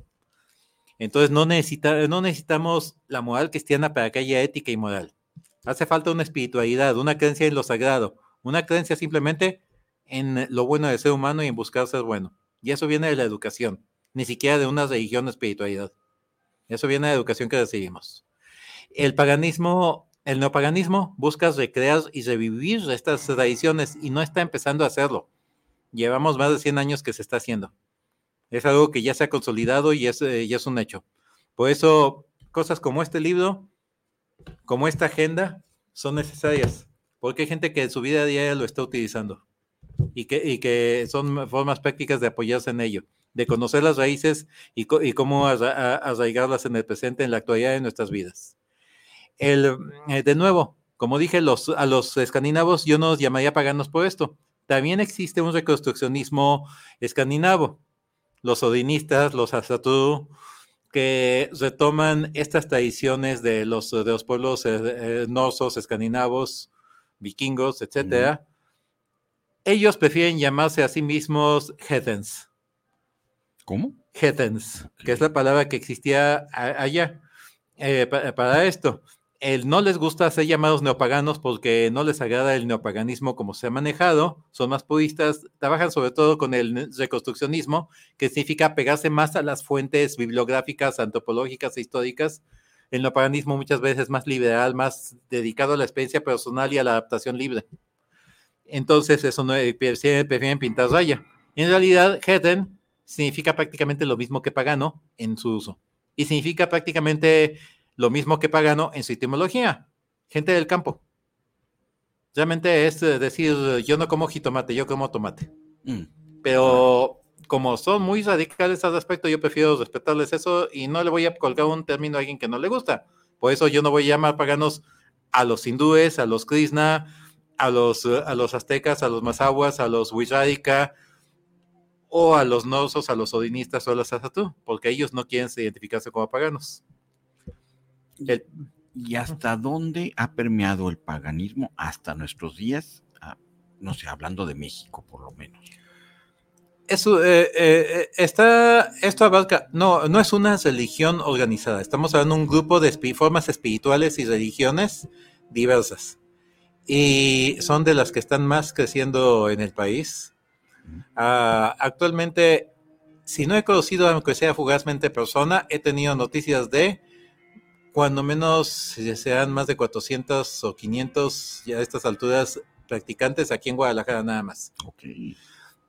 Entonces no, necesita, no necesitamos la moral cristiana para que haya ética y moral. Hace falta una espiritualidad, una creencia en lo sagrado, una creencia simplemente en lo bueno del ser humano y en buscar ser bueno. Y eso viene de la educación, ni siquiera de una religión o espiritualidad. Eso viene de la educación que recibimos el paganismo, el neopaganismo busca recrear y revivir estas tradiciones y no está empezando a hacerlo. Llevamos más de 100 años que se está haciendo. Es algo que ya se ha consolidado y es, eh, ya es un hecho. Por eso, cosas como este libro, como esta agenda, son necesarias, porque hay gente que en su vida diaria lo está utilizando y que, y que son formas prácticas de apoyarse en ello, de conocer las raíces y, y cómo arraigarlas en el presente, en la actualidad de nuestras vidas. El, eh, de nuevo, como dije, los, a los escandinavos yo no los llamaría paganos por esto. También existe un reconstruccionismo escandinavo. Los odinistas, los asatú, que retoman estas tradiciones de los, de los pueblos eh, eh, norsos, escandinavos, vikingos, etcétera, ellos prefieren llamarse a sí mismos Hetens. ¿Cómo? Hetens, que es la palabra que existía allá eh, para esto el, no les gusta ser llamados neopaganos porque no les agrada el neopaganismo como se ha manejado, son más puristas, trabajan sobre todo con el reconstruccionismo, que significa pegarse más a las fuentes bibliográficas, antropológicas e históricas. El neopaganismo muchas veces es más liberal, más dedicado a la experiencia personal y a la adaptación libre. Entonces, eso no eh, prefieren pintar raya. En realidad, Heden significa prácticamente lo mismo que pagano en su uso. Y significa prácticamente lo mismo que pagano en su etimología, gente del campo. Realmente es eh, decir, yo no como jitomate, yo como tomate. Mm. Pero como son muy radicales al respecto, yo prefiero respetarles eso y no le voy a colgar un término a alguien que no le gusta. Por eso yo no voy a llamar paganos a los hindúes, a los krishna, a los, a los aztecas, a los mazahuas, a los wixárika o a los nosos, a los odinistas o a los azatú, porque ellos no quieren identificarse como paganos. ¿Y hasta dónde ha permeado el paganismo hasta nuestros días? Ah, no sé, hablando de México por lo menos. Eso, eh, eh, está, esto abarca, no, no es una religión organizada, estamos hablando de un grupo de formas espirituales y religiones diversas. Y son de las que están más creciendo en el país. Ah, actualmente, si no he conocido, aunque sea fugazmente persona, he tenido noticias de cuando menos sean más de 400 o 500 ya a estas alturas practicantes aquí en Guadalajara nada más.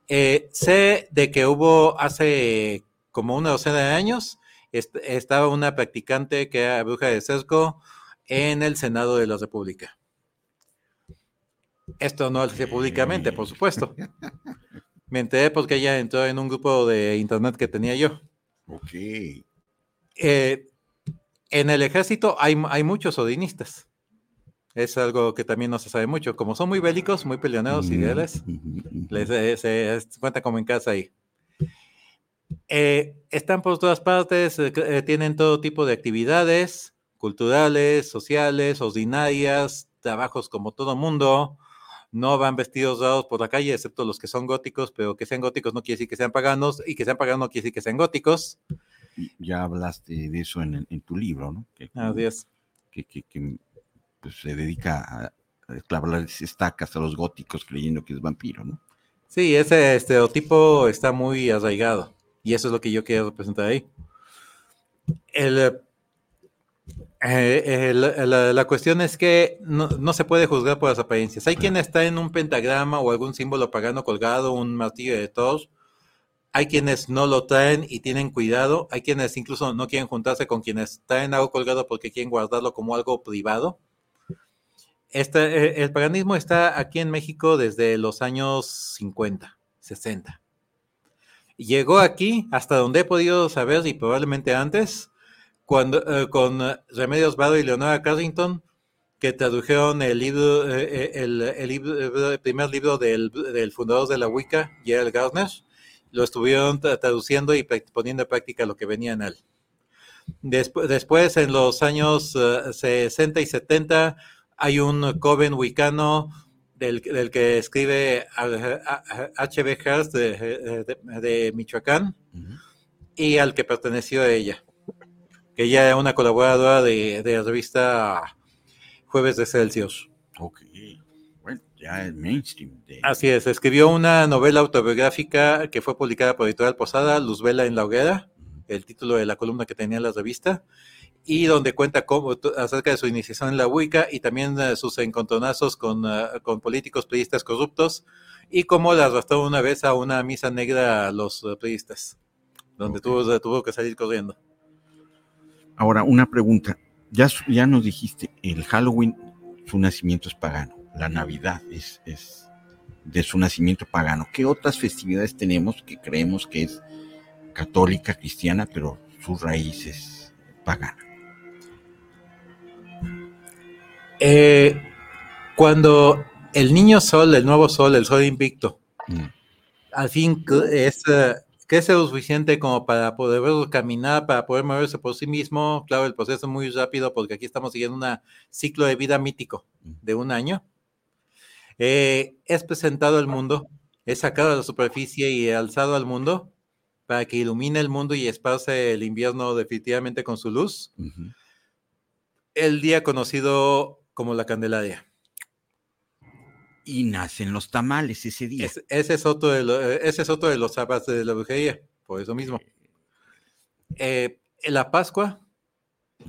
Eh, sé de que hubo hace como una docena de años, estaba una practicante que era bruja de sesgo en el Senado de la República. Esto no lo sé públicamente, por supuesto. Me enteré porque ella entró en un grupo de internet que tenía yo. Ok. Eh, en el ejército hay, muchos odinistas. Es algo que también no se sabe mucho. Como son muy bélicos, muy peleoneros y ideales, les, eh, se, cuenta como en casa ahí. Eh, están por todas partes, eh, tienen todo tipo de actividades culturales, sociales, ordinarias, trabajos como todo mundo. No van vestidos dados por la calle, excepto los que son góticos, pero que sean góticos no quiere decir que sean paganos, y que sean paganos no quiere decir que sean góticos ya hablaste de eso en, tu libro, ¿no? Que, Así Que, pues, se dedica a, clavar estacas a los góticos creyendo que es vampiro, ¿no? Sí, ese estereotipo está muy arraigado y eso es lo que yo quiero representar ahí. El, eh, la, cuestión es que no, no, se puede juzgar por las apariencias. Hay quien está en un pentagrama o algún símbolo pagano colgado, un martillo de todos, hay quienes no lo traen y tienen cuidado. Hay quienes incluso no quieren juntarse con quienes traen algo colgado porque quieren guardarlo como algo privado. Este, eh, el paganismo está aquí en México desde los años 50, 60. Llegó aquí, hasta donde he podido saber, y probablemente antes, cuando, eh, con Remedios Vado y Leonora Carrington, que tradujeron eh, el, primer libro del, del, fundador de la Wicca, Gerald Gardner, lo estuvieron traduciendo y poniendo en práctica lo que venía en él. Después, después en los años 60 eh, y 70, hay un coven wicano del, que escribe H.B. Hearst de, Michoacán y al que perteneció ella, que ella era una colaboradora de, la revista Jueves de Celsius. Ya el mainstream. Así es, escribió una novela autobiográfica que fue publicada por Editorial Posada, Luzbela en la Hoguera, el título de la columna que tenía la revista, y donde cuenta cómo, acerca de su iniciación en la Wicca y también eh, sus encontronazos con, eh, con políticos periodistas corruptos y cómo la arrastró una vez a una misa negra a los uh, periodistas, donde tuvo, tuvo que salir corriendo. Ahora, una pregunta. Ya, ya nos dijiste, el Halloween, su nacimiento es pagano la Navidad es, de su nacimiento pagano. ¿Qué otras festividades tenemos que creemos que es católica, cristiana, pero su raíz es pagana? Eh, cuando el niño sol, el nuevo sol, el sol invicto, mm. al fin es eh, ¿Qué es lo suficiente como para poder caminar, para poder moverse por sí mismo? Claro, el proceso es muy rápido porque aquí estamos siguiendo un ciclo de vida mítico de un año. Eh, es presentado al mundo, es sacado a la superficie y alzado al mundo para que ilumine el mundo y esparce el invierno definitivamente con su luz. El día conocido como la Candelaria. Y nacen los tamales ese día. ese, es otro de ese es otro de los sábados de la brujería, por eso mismo. Eh, la Pascua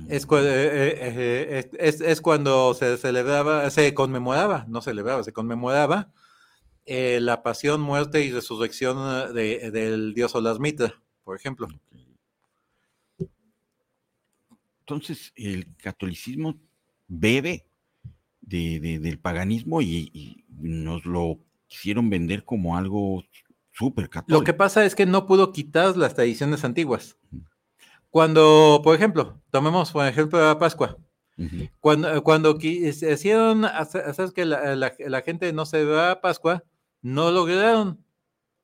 es, eh, eh, es, es, cuando se celebraba, se conmemoraba, no celebraba, se conmemoraba la pasión, muerte y resurrección de, del dios Olasmitra, por ejemplo. Entonces, el catolicismo bebe del paganismo y, nos lo quisieron vender como algo súper católico. Lo que pasa es que no pudo quitar las tradiciones antiguas. Cuando, por ejemplo, tomemos por ejemplo la Pascua. Cuando, cuando hicieron hacer que la, gente no se va a Pascua, no lo lograron.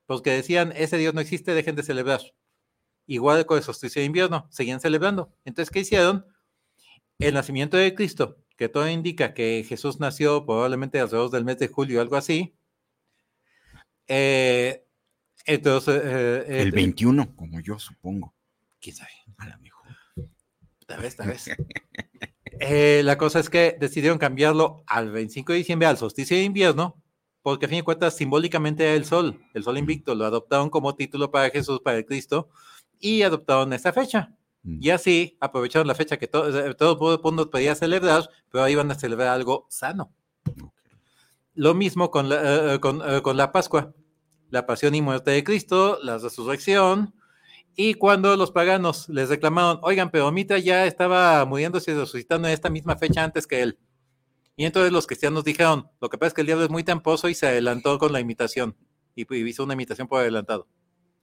Porque decían, ese Dios no existe, dejen de celebrar. Igual con el solsticio de invierno, seguían celebrando. Entonces, ¿qué hicieron? El nacimiento de Cristo que todo indica que Jesús nació probablemente alrededor del mes de julio, algo así. Eh, entonces. Eh, eh, el 21, como yo supongo. ¿Quién sabe? A lo mejor. Tal vez, tal vez. la cosa es que decidieron cambiarlo al 25 de diciembre, al solsticio de invierno, porque a fin de cuentas simbólicamente era el sol, el sol invicto, lo adoptaron como título para Jesús, para el Cristo, y adoptaron esta fecha. Y así aprovecharon la fecha que todo, el mundo podía celebrar, pero iban a celebrar algo sano. Lo mismo con la, eh, eh, eh, con, la Pascua, la pasión y muerte de Cristo, la resurrección, y cuando los paganos les reclamaron, oigan, pero Mitra ya estaba muriéndose y resucitando en esta misma fecha antes que él. Y entonces los cristianos dijeron, lo que pasa es que el diablo es muy temposo y se adelantó con la imitación, y hizo una imitación por adelantado.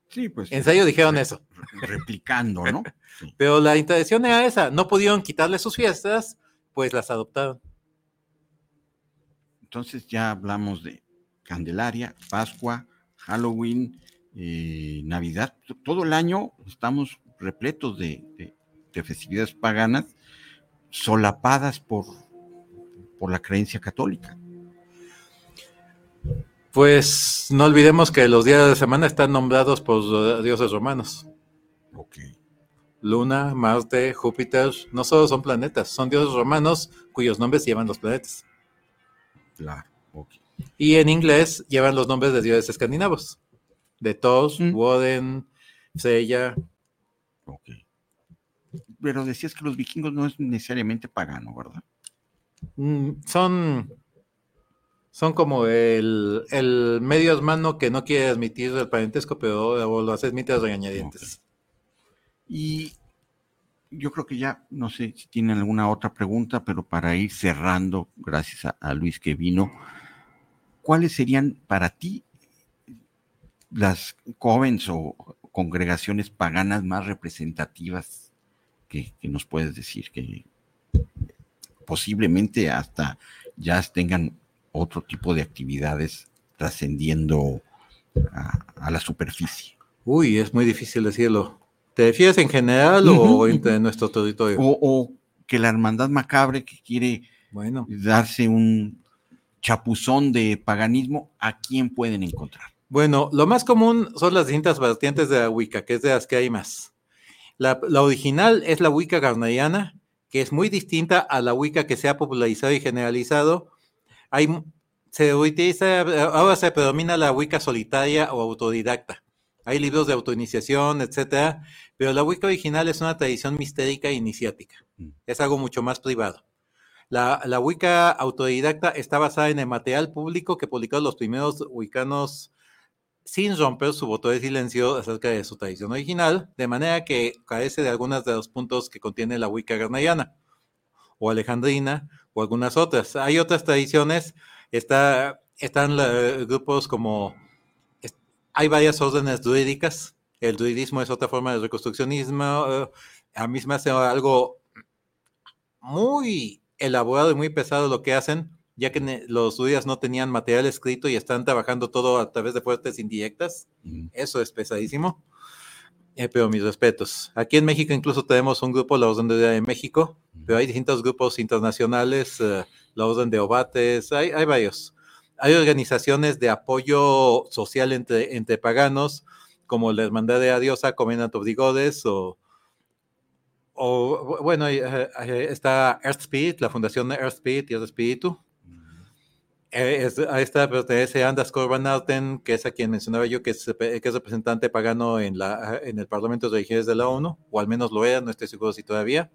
Sí, pues. En serio dijeron eso. Replicando, ¿no? Pero la intención era esa. No pudieron quitarle sus fiestas, pues las adoptaron. Entonces ya hablamos de Candelaria, Pascua, Halloween, eh, Navidad. Todo el año estamos repletos de, de festividades paganas solapadas por, por la creencia católica. Pues no olvidemos que los días de semana están nombrados por dioses romanos. Ok. Luna, Marte, Júpiter, no solo son planetas, son dioses romanos cuyos nombres llevan los planetas. Claro, ok. Y en inglés llevan los nombres de dioses escandinavos. De Thor, mm. Woden, Sella. Ok. Pero decías que los vikingos no es necesariamente pagano, ¿verdad? Mm, son son como el, medio hermano que no quiere admitir el parentesco, pero lo hace a regañadientes. Y yo creo que ya, no sé si tienen alguna otra pregunta, pero para ir cerrando, gracias a, Luis que vino, ¿cuáles serían para ti las jóvenes o congregaciones paganas más representativas que, que nos puedes decir? Que posiblemente hasta ya tengan otro tipo de actividades trascendiendo a, la superficie. Uy, es muy difícil decirlo. ¿Te refieres en general o en nuestro territorio? O, que la hermandad macabre que quiere bueno. darse un chapuzón de paganismo, ¿a quién pueden encontrar? Bueno, lo más común son las distintas variantes de la Wicca, que es de las que hay más. La, la original es la Wicca garneriana, que es muy distinta a la Wicca que se ha popularizado y generalizado hay, se utiliza, ahora se predomina la Wicca solitaria o autodidacta. Hay libros de autoiniciación, etcétera, pero la Wicca original es una tradición mistérica e iniciática. Mm. Es algo mucho más privado. La, la, Wicca autodidacta está basada en el material público que publicaron los primeros wiccanos sin romper su voto de silencio acerca de su tradición original, de manera que carece de algunos de los puntos que contiene la Wicca garneriana o alejandrina o algunas otras. Hay otras tradiciones, está, están grupos como, hay varias órdenes druídicas, el druidismo es otra forma de reconstruccionismo, eh, a mí me hace algo muy elaborado y muy pesado lo que hacen, ya que los druidas no tenían material escrito y están trabajando todo a través de fuertes indirectas. Eso es pesadísimo. Eh, pero mis respetos. Aquí en México incluso tenemos un grupo, la Orden de México, pero hay distintos grupos internacionales, eh, la Orden de Obates, hay, hay varios. Hay organizaciones de apoyo social entre, entre paganos, como la Hermandad de Adiosa, Covenant of the Godes, o, o bueno, eh, está Earth Spirit, la Fundación Earth Spirit y el Espíritu, eh, a esta pertenece Anders Corbanalten, que es a quien mencionaba yo, que es, que es representante pagano en, la, en el Parlamento de Religiones de la ONU, o al menos lo era, no estoy seguro si todavía.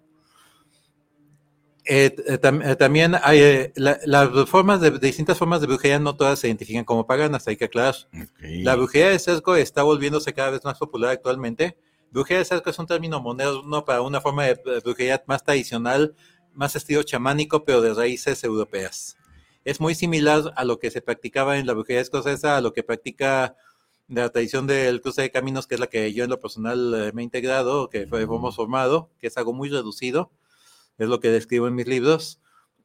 Eh, eh, también hay las formas de, distintas formas de brujería, no todas se identifican como paganas, hay que aclarar. La brujería de sesgo está volviéndose cada vez más popular actualmente. Brujería de sesgo es un término moderno para una forma de brujería más tradicional, más estilo chamánico, pero de raíces europeas es muy similar a lo que se practicaba en la brujería escocesa, a lo que practica la tradición del cruce de caminos, que es la que yo en lo personal eh, me he integrado, que hemos formado, que es algo muy reducido, es lo que describo en mis libros.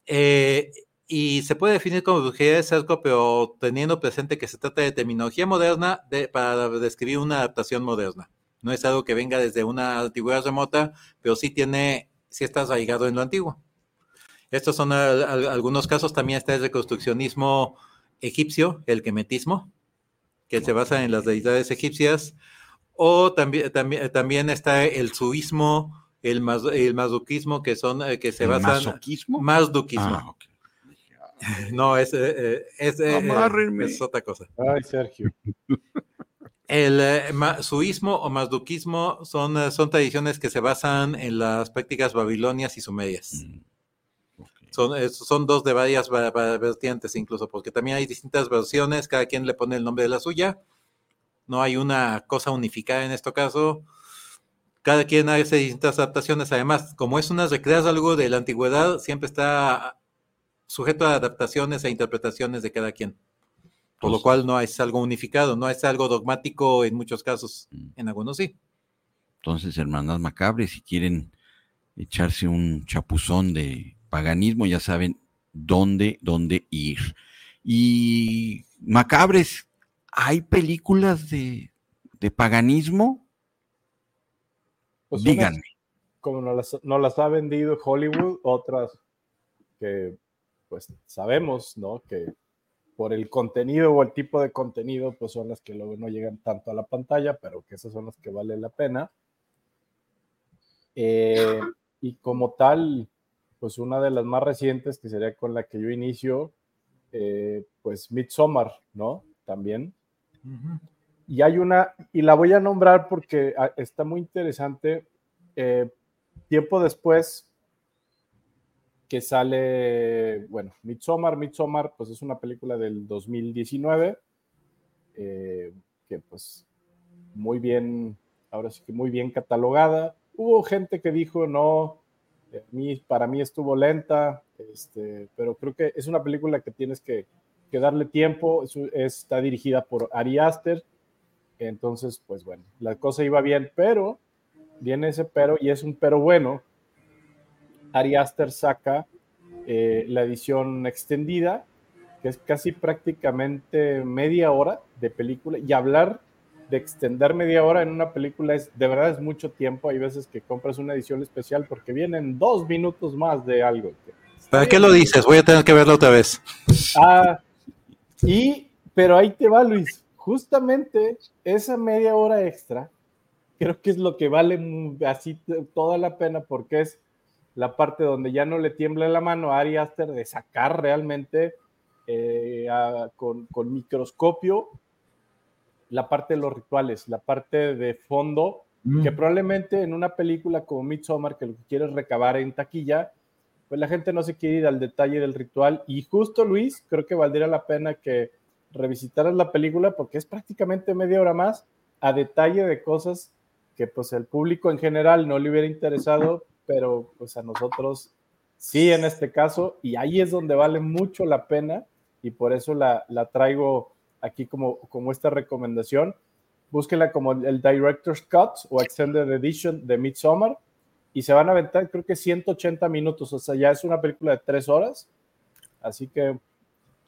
Eh, y se puede definir como brujería de cerco, pero teniendo presente que se trata de terminología moderna para describir una adaptación moderna. No es algo que venga desde una antigüedad remota, pero sí tiene, sí está arraigado en lo antiguo. Estos son algunos casos. También está el reconstruccionismo egipcio, el quemetismo, que se basa en las deidades egipcias. O también, también, también está el suismo, el, el mazuquismo, que son eh, que se ¿El basan. masoquismo? Mazduquismo. Ah. No, es, eh, eh, es, eh, es otra cosa. Ay, Sergio. El eh, ma- suismo o mazduquismo son, son tradiciones que se basan en las prácticas babilonias y sumerias. Mm. Son, es- son dos de varias va- va- vertientes incluso, porque también hay distintas versiones, cada quien le pone el nombre de la suya. No hay una cosa unificada en este caso. Cada quien hace distintas adaptaciones. Además, como es una recreas algo de la antigüedad, siempre está sujeto a adaptaciones e interpretaciones de cada quien. Por lo Pues- cual no es algo unificado, no es algo dogmático en muchos casos, Mm. en algunos sí. Entonces, hermanas macabres, si quieren echarse un chapuzón de paganismo, ya saben dónde, dónde ir. Y macabres, ¿hay películas de, de paganismo? Pues unas Díganme. como nos las, nos las ha vendido Hollywood, otras que pues sabemos, ¿no? Que por el contenido o el tipo de contenido, pues son las que luego no llegan tanto a la pantalla, pero que esas son las que vale la pena. Eh, y como tal, pues una de las más recientes, que sería con la que yo inicio, eh, pues Midsommar, ¿no? También. Y hay una, y la voy a nombrar porque ah, está muy interesante. eh, tiempo después que sale, bueno, Midsommar, Midsommar, pues es una película del 2019, eh, que pues muy bien, ahora sí que muy bien catalogada. Hubo gente que dijo, no, eh, para mí estuvo lenta, este, pero creo que es una película que tienes que, que darle tiempo, es- está dirigida por Ari Aster, entonces, pues bueno, la cosa iba bien, pero viene ese pero y es un pero bueno. Ari Aster saca eh, la edición extendida, que es casi prácticamente media hora de película, y hablar de extender media hora en una película es de verdad es mucho tiempo. Hay veces que compras una edición especial porque vienen dos minutos más de algo. ¿Para qué lo dices? Voy a tener que verlo otra vez. Ah, y, pero ahí te va, Luis. Justamente esa media hora extra, creo que es lo que vale así toda la pena porque es la parte donde ya no le tiembla la mano a Ari Aster de sacar realmente eh, a- con, con microscopio la parte de los rituales, la parte de fondo, que probablemente en una película como Midsommar, que lo que quiere es recabar en taquilla, pues la gente no se quiere ir al detalle del ritual. Y justo, Luis, creo que valdría la pena que revisitaras la película porque es prácticamente media hora más a detalle de cosas que pues el público en general no le hubiera interesado, pero pues a nosotros sí en este caso. Y ahí es donde vale mucho la pena y por eso la, la traigo aquí como, como esta recomendación. Búsquela como el Director's Cut o Extended Edition de Midsommar y se van a aventar creo que 180 minutos, o sea, ya es una película de tres horas, así que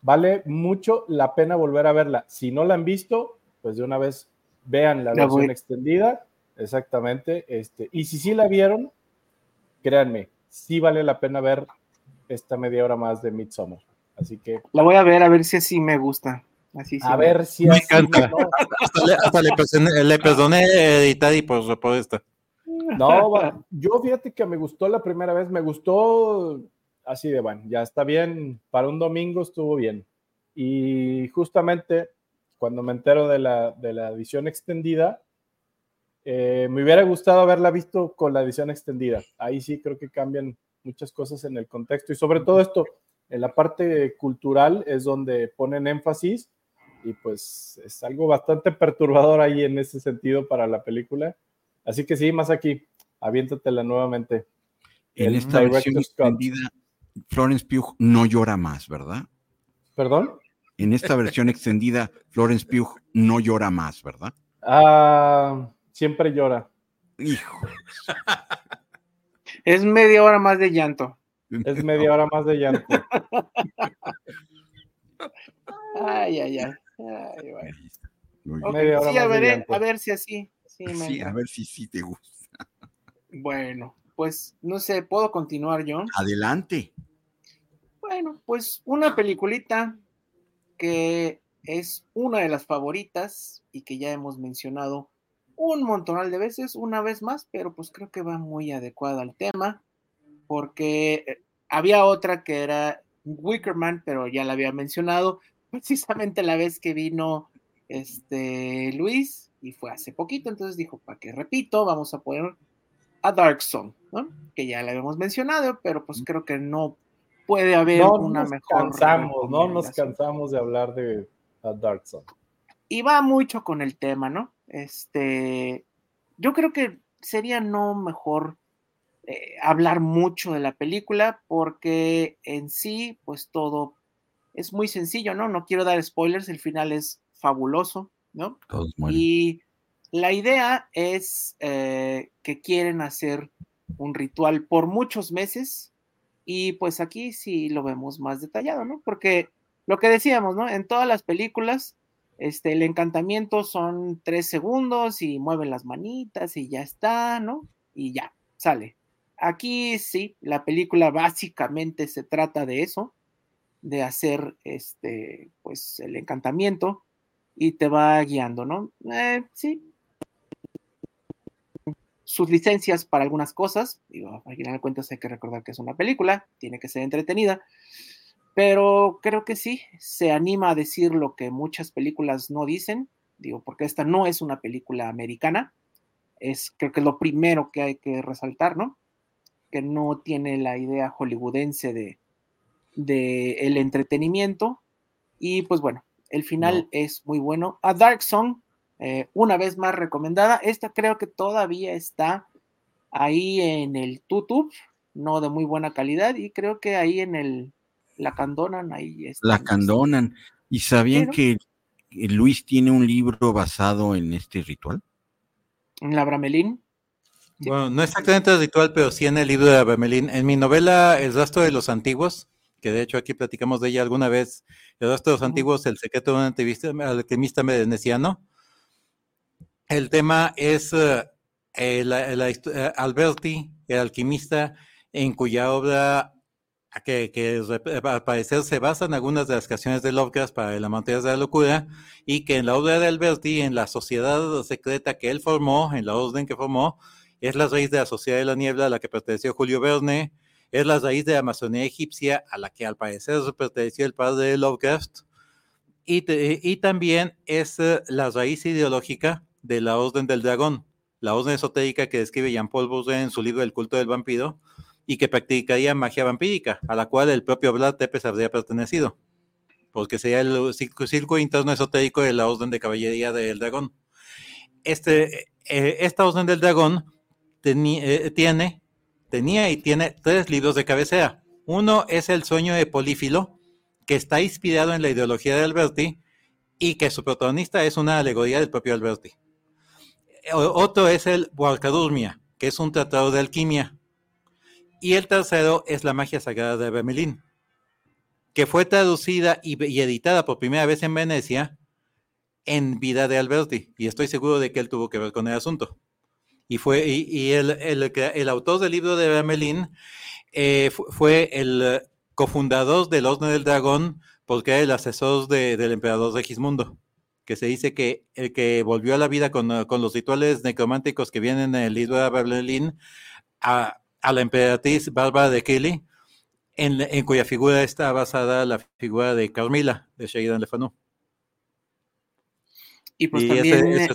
vale mucho la pena volver a verla. Si no la han visto, pues de una vez vean la, versión extendida, exactamente. Este, y si sí la vieron, créanme, sí vale la pena ver esta media hora más de Midsommar. Así que. La voy a ver, a ver si así me gusta. Así a ver si me encanta. hasta, le, perdoné, editar y por, por esta. No, yo fíjate que me gustó la primera vez, me gustó así de bueno, ya está bien, para un domingo estuvo bien. Y justamente cuando me entero de la, de la edición extendida, eh, me hubiera gustado haberla visto con la edición extendida. Ahí sí creo que cambian muchas cosas en el contexto y sobre todo esto, en la parte cultural es donde ponen énfasis y pues es algo bastante perturbador ahí en ese sentido para la película. Así que sí, más aquí, aviéntatela nuevamente. En esta versión extendida, Florence Pugh no llora más, ¿verdad? ¿Perdón? En esta versión extendida, Florence Pugh no llora más, ¿verdad? Ah, siempre llora. Hijo. Es media hora más de llanto. Es media hora más de llanto. ay, ay, ay. Sí, a ver, a ver si así. Sí, a ver si sí te gusta. Bueno, pues no sé, ¿puedo continuar, John? Adelante. Bueno, pues una peliculita que es una de las favoritas y que ya hemos mencionado un montonal de veces, una vez más, pero pues creo que va muy adecuada al tema, porque eh, había otra que era Wickerman, pero ya la había mencionado, precisamente la vez que vino este Luis, y fue hace poquito, entonces dijo, ¿para qué repito? Vamos a poner a Dark Zone, ¿no? Que ya la habíamos mencionado, pero pues creo que no puede haber una nos mejor. Cansamos, no nos cansamos de hablar de Dark Zone. Y va mucho con el tema, ¿no? Este, yo creo que sería no mejor eh, hablar mucho de la película porque en sí, pues todo es muy sencillo, ¿no? No quiero dar spoilers, el final es fabuloso, ¿no? y la idea es eh, que quieren hacer un ritual por muchos meses y pues aquí sí lo vemos más detallado, ¿no? Porque lo que decíamos, ¿no? En todas las películas, este, el encantamiento son tres segundos y mueven las manitas y ya está, ¿no? Y ya, sale. Aquí sí, la película básicamente se trata de eso, de hacer este, pues el encantamiento y te va guiando, ¿no? Eh, sí. Sus licencias para algunas cosas, digo, al final de cuentas hay que recordar que es una película, tiene que ser entretenida, pero creo que sí, se anima a decir lo que muchas películas no dicen, digo, porque esta no es una película americana, es creo que es lo primero que hay que resaltar, ¿no? Que no tiene la idea hollywoodense de, de el entretenimiento y pues bueno, el final es muy bueno. A Dark Song, eh, una vez más recomendada. Esta creo que todavía está ahí en el YouTube, no de muy buena calidad, y creo que ahí en el la candonan, ahí está. La candonan. ¿Y sabían que Luis tiene un libro basado en este ritual? En la Bramelín. Bueno, no exactamente el ritual, pero sí en el libro de la Bramelín. En mi novela El rastro de los antiguos, que de hecho aquí platicamos de ella alguna vez, El los antiguos, el secreto de un alquimista veneciano. El tema es eh, eh, Alberti, el alquimista, en cuya obra que, que, al parecer se basa en algunas de las canciones de Lovecraft para la montaña de la locura y que en la obra de Alberti, en la sociedad secreta que él formó, en la orden que formó, es la raíz de la sociedad de la niebla a la que perteneció Julio Verne, es la raíz de la Amazonía egipcia a la que al parecer perteneció el padre de Lovecraft y, y también es eh, la raíz ideológica de la orden del dragón, la orden esotérica que describe Jean-Paul Bourget en su libro El culto del vampiro, y que practicaría magia vampírica, a la cual el propio Vlad Tepes habría pertenecido, porque sería el círculo interno esotérico de la Orden de Caballería del Dragón. Este, eh, esta Orden del Dragón eh, tiene, tenía y tiene tres libros de cabecera. Uno es El sueño de Polífilo, que está inspirado en la ideología de Alberti y que su protagonista es una alegoría del propio Alberti. Otro es el Walcadurmia, que es un tratado de alquimia, y el tercero es la magia sagrada de Bemelín. que fue traducida y, editada por primera vez en Venecia en vida de Alberti, y estoy seguro de que él tuvo que ver con el asunto. Y fue y, el, el, autor del libro de Ramelín eh, fue el cofundador del Osne del Dragón, porque era el asesor del emperador Regismundo, que se dice que el que volvió a la vida con, los rituales necrománticos que vienen en el libro de Ramelín a, a la emperatriz Bárbara de Kelly, en, cuya figura está basada la figura de Carmila, de Sheridan Le Fanu. Y pues también,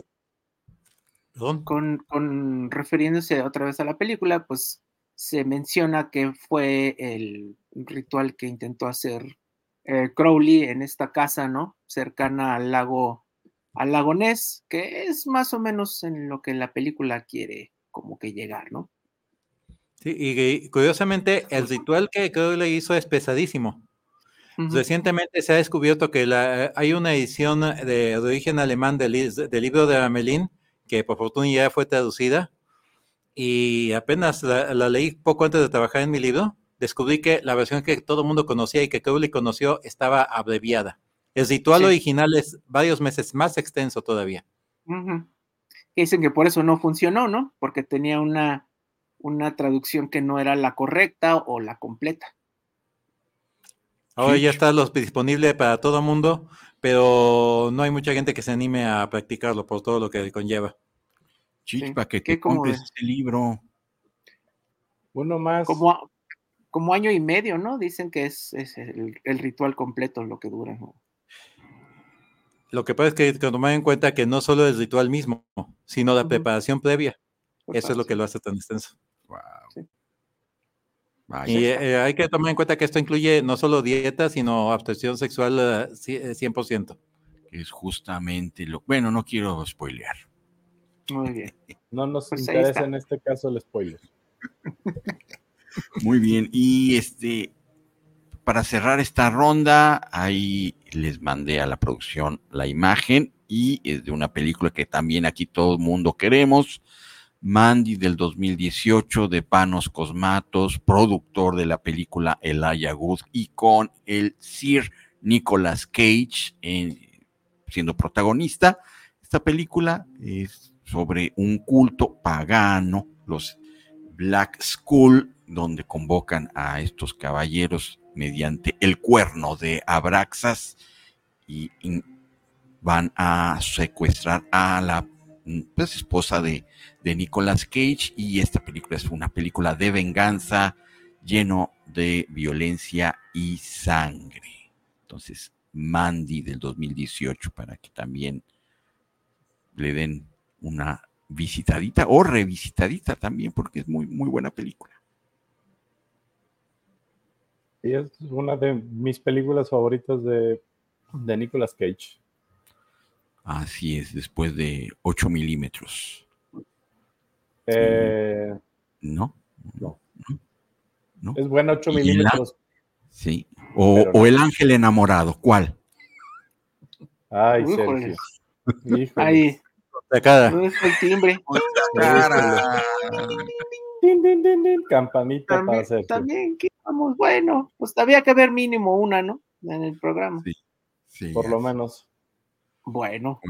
con, con, refiriéndose otra vez a la película, pues se menciona que fue el ritual que intentó hacer eh, Crowley en esta casa, ¿no? Cercana al lago, al lago Ness, que es más o menos en lo que la película quiere como que llegar, ¿no? Sí, y curiosamente el ritual que Crowley hizo es pesadísimo. Recientemente se ha descubierto que la, hay una edición de, origen alemán del, libro de Amelín, que por fortuna ya fue traducida, y apenas la, leí poco antes de trabajar en mi libro, descubrí que la versión que todo el mundo conocía y que Crowley conoció estaba abreviada. El ritual original es varios meses más extenso todavía. Dicen que por eso no funcionó, ¿no? Porque tenía una una traducción que no era la correcta o la completa. Ahora ya está los, disponible para todo mundo, pero no hay mucha gente que se anime a practicarlo por todo lo que conlleva. Chispa, que te compres este libro. Uno más. Como, como año y medio, ¿no? Dicen que es, el, ritual completo lo que dura. Lo que pasa es que tomar en cuenta que no solo el ritual mismo, sino la preparación previa. Eso es lo que lo hace tan extenso. Y eh, hay que tomar en cuenta que esto incluye no solo dieta, sino abstención sexual 100%. Eh, es justamente lo... Bueno, no quiero spoilear. Muy bien. No nos pues interesa en este caso el spoiler. Muy bien. Y este, para cerrar esta ronda, ahí les mandé a la producción la imagen y es de una película que también aquí todo el mundo queremos. Mandy del 2018 de Panos Cosmatos, productor de la película Elijah Wood y con el Sir Nicolas Cage siendo protagonista. Esta película es sobre un culto pagano, los Black School, donde convocan a estos caballeros mediante el cuerno de Abraxas y van a secuestrar a la pues, esposa de, de Nicolas Cage y esta película es una película de venganza lleno de violencia y sangre. Entonces, Mandy del 2018 para que también le den una visitadita o revisitadita también porque es muy muy buena película. Es una de mis películas favoritas de, de Nicolas Cage. Así es, después de 8 milímetros. Eh, ¿No? No. Es bueno 8 milímetros. Sí. O, El Ángel Enamorado, ¿cuál? Ay, Sergio. Ahí. No es el timbre. Campanita también, para Sergio. También, que vamos, bueno, pues había que ver mínimo una, ¿no? En el programa. Sí. sí Por lo menos. Bueno.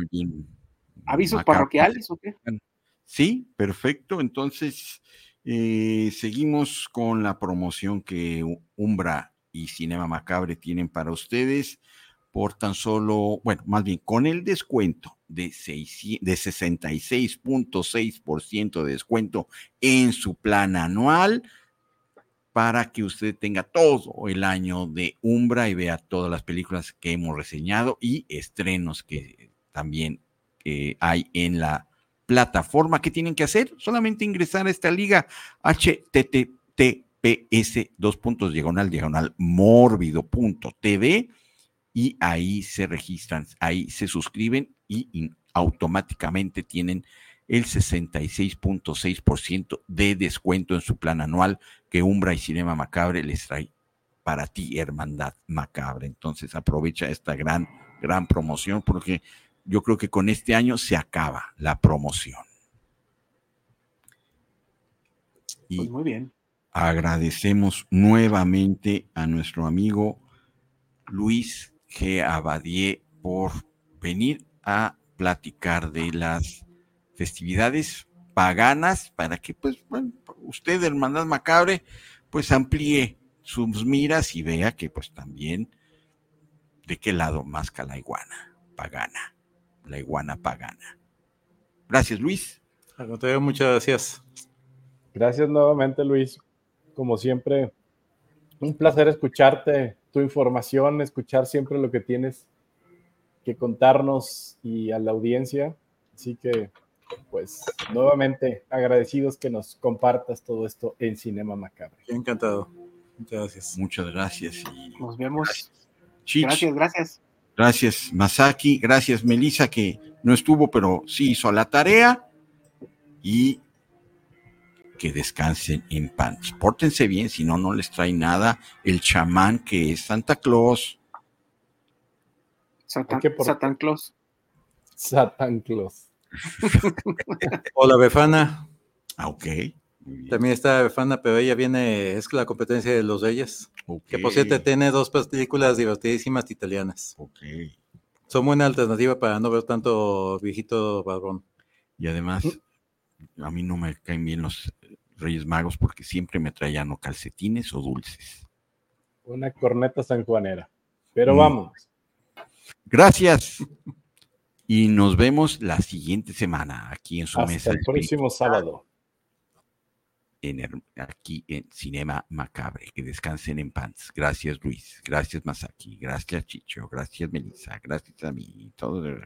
¿Avisos parroquiales o qué? Sí, perfecto. Entonces, eh, seguimos con la promoción que Umbra y Cinema Macabre tienen para ustedes por tan solo, bueno, más bien con el descuento de, de 66.6% de descuento en su plan anual para que usted tenga todo el año de Umbra y vea todas las películas que hemos reseñado y estrenos que también eh, hay en la plataforma. ¿Qué tienen que hacer? Solamente ingresar a esta liga https dos puntos diagonal diagonal y ahí se registran, ahí se suscriben y automáticamente tienen el 66.6% de descuento en su plan anual que Umbra y Cinema Macabre les trae para ti, Hermandad Macabre. Entonces aprovecha esta gran, gran promoción porque yo creo que con este año se acaba la promoción. Y pues muy bien. Agradecemos nuevamente a nuestro amigo Luis G. Abadie por venir a platicar de las festividades paganas para que pues bueno, usted, hermandad macabre, pues amplíe sus miras y vea que pues también de qué lado masca la iguana pagana, la iguana pagana. Gracias, Luis. muchas gracias. Gracias nuevamente, Luis. Como siempre, un placer escucharte, tu información, escuchar siempre lo que tienes que contarnos y a la audiencia. Así que, pues, nuevamente agradecidos que nos compartas todo esto en Cinema Macabre. Encantado. Muchas gracias. Muchas gracias. Nos vemos. Gracias, gracias. Gracias, Masaki. Gracias, Melissa, que no estuvo, pero sí hizo la tarea. Y que descansen en paz. Pórtense bien, si no, no les trae nada el chamán que es Santa Claus. Satan, Satan Claus. Satan Claus. Hola, Befana. Ah, ok. También está Befana, pero ella viene, es la competencia de los Reyes. Que por cierto tiene dos películas divertidísimas italianas. Ok. Son buena alternativa para no ver tanto viejito varón. Y además, a mí no me caen bien los Reyes Magos porque siempre me traían o calcetines o dulces. Una corneta sanjuanera. Pero mm. vamos. Gracias. Y nos vemos la siguiente semana aquí en su Hasta mesa. El próximo sábado. En aquí en Cinema Macabre. Que descansen en paz. Gracias, Luis. Gracias, Masaki. Gracias, Chicho. Gracias, Melissa. Gracias a mí. Todo.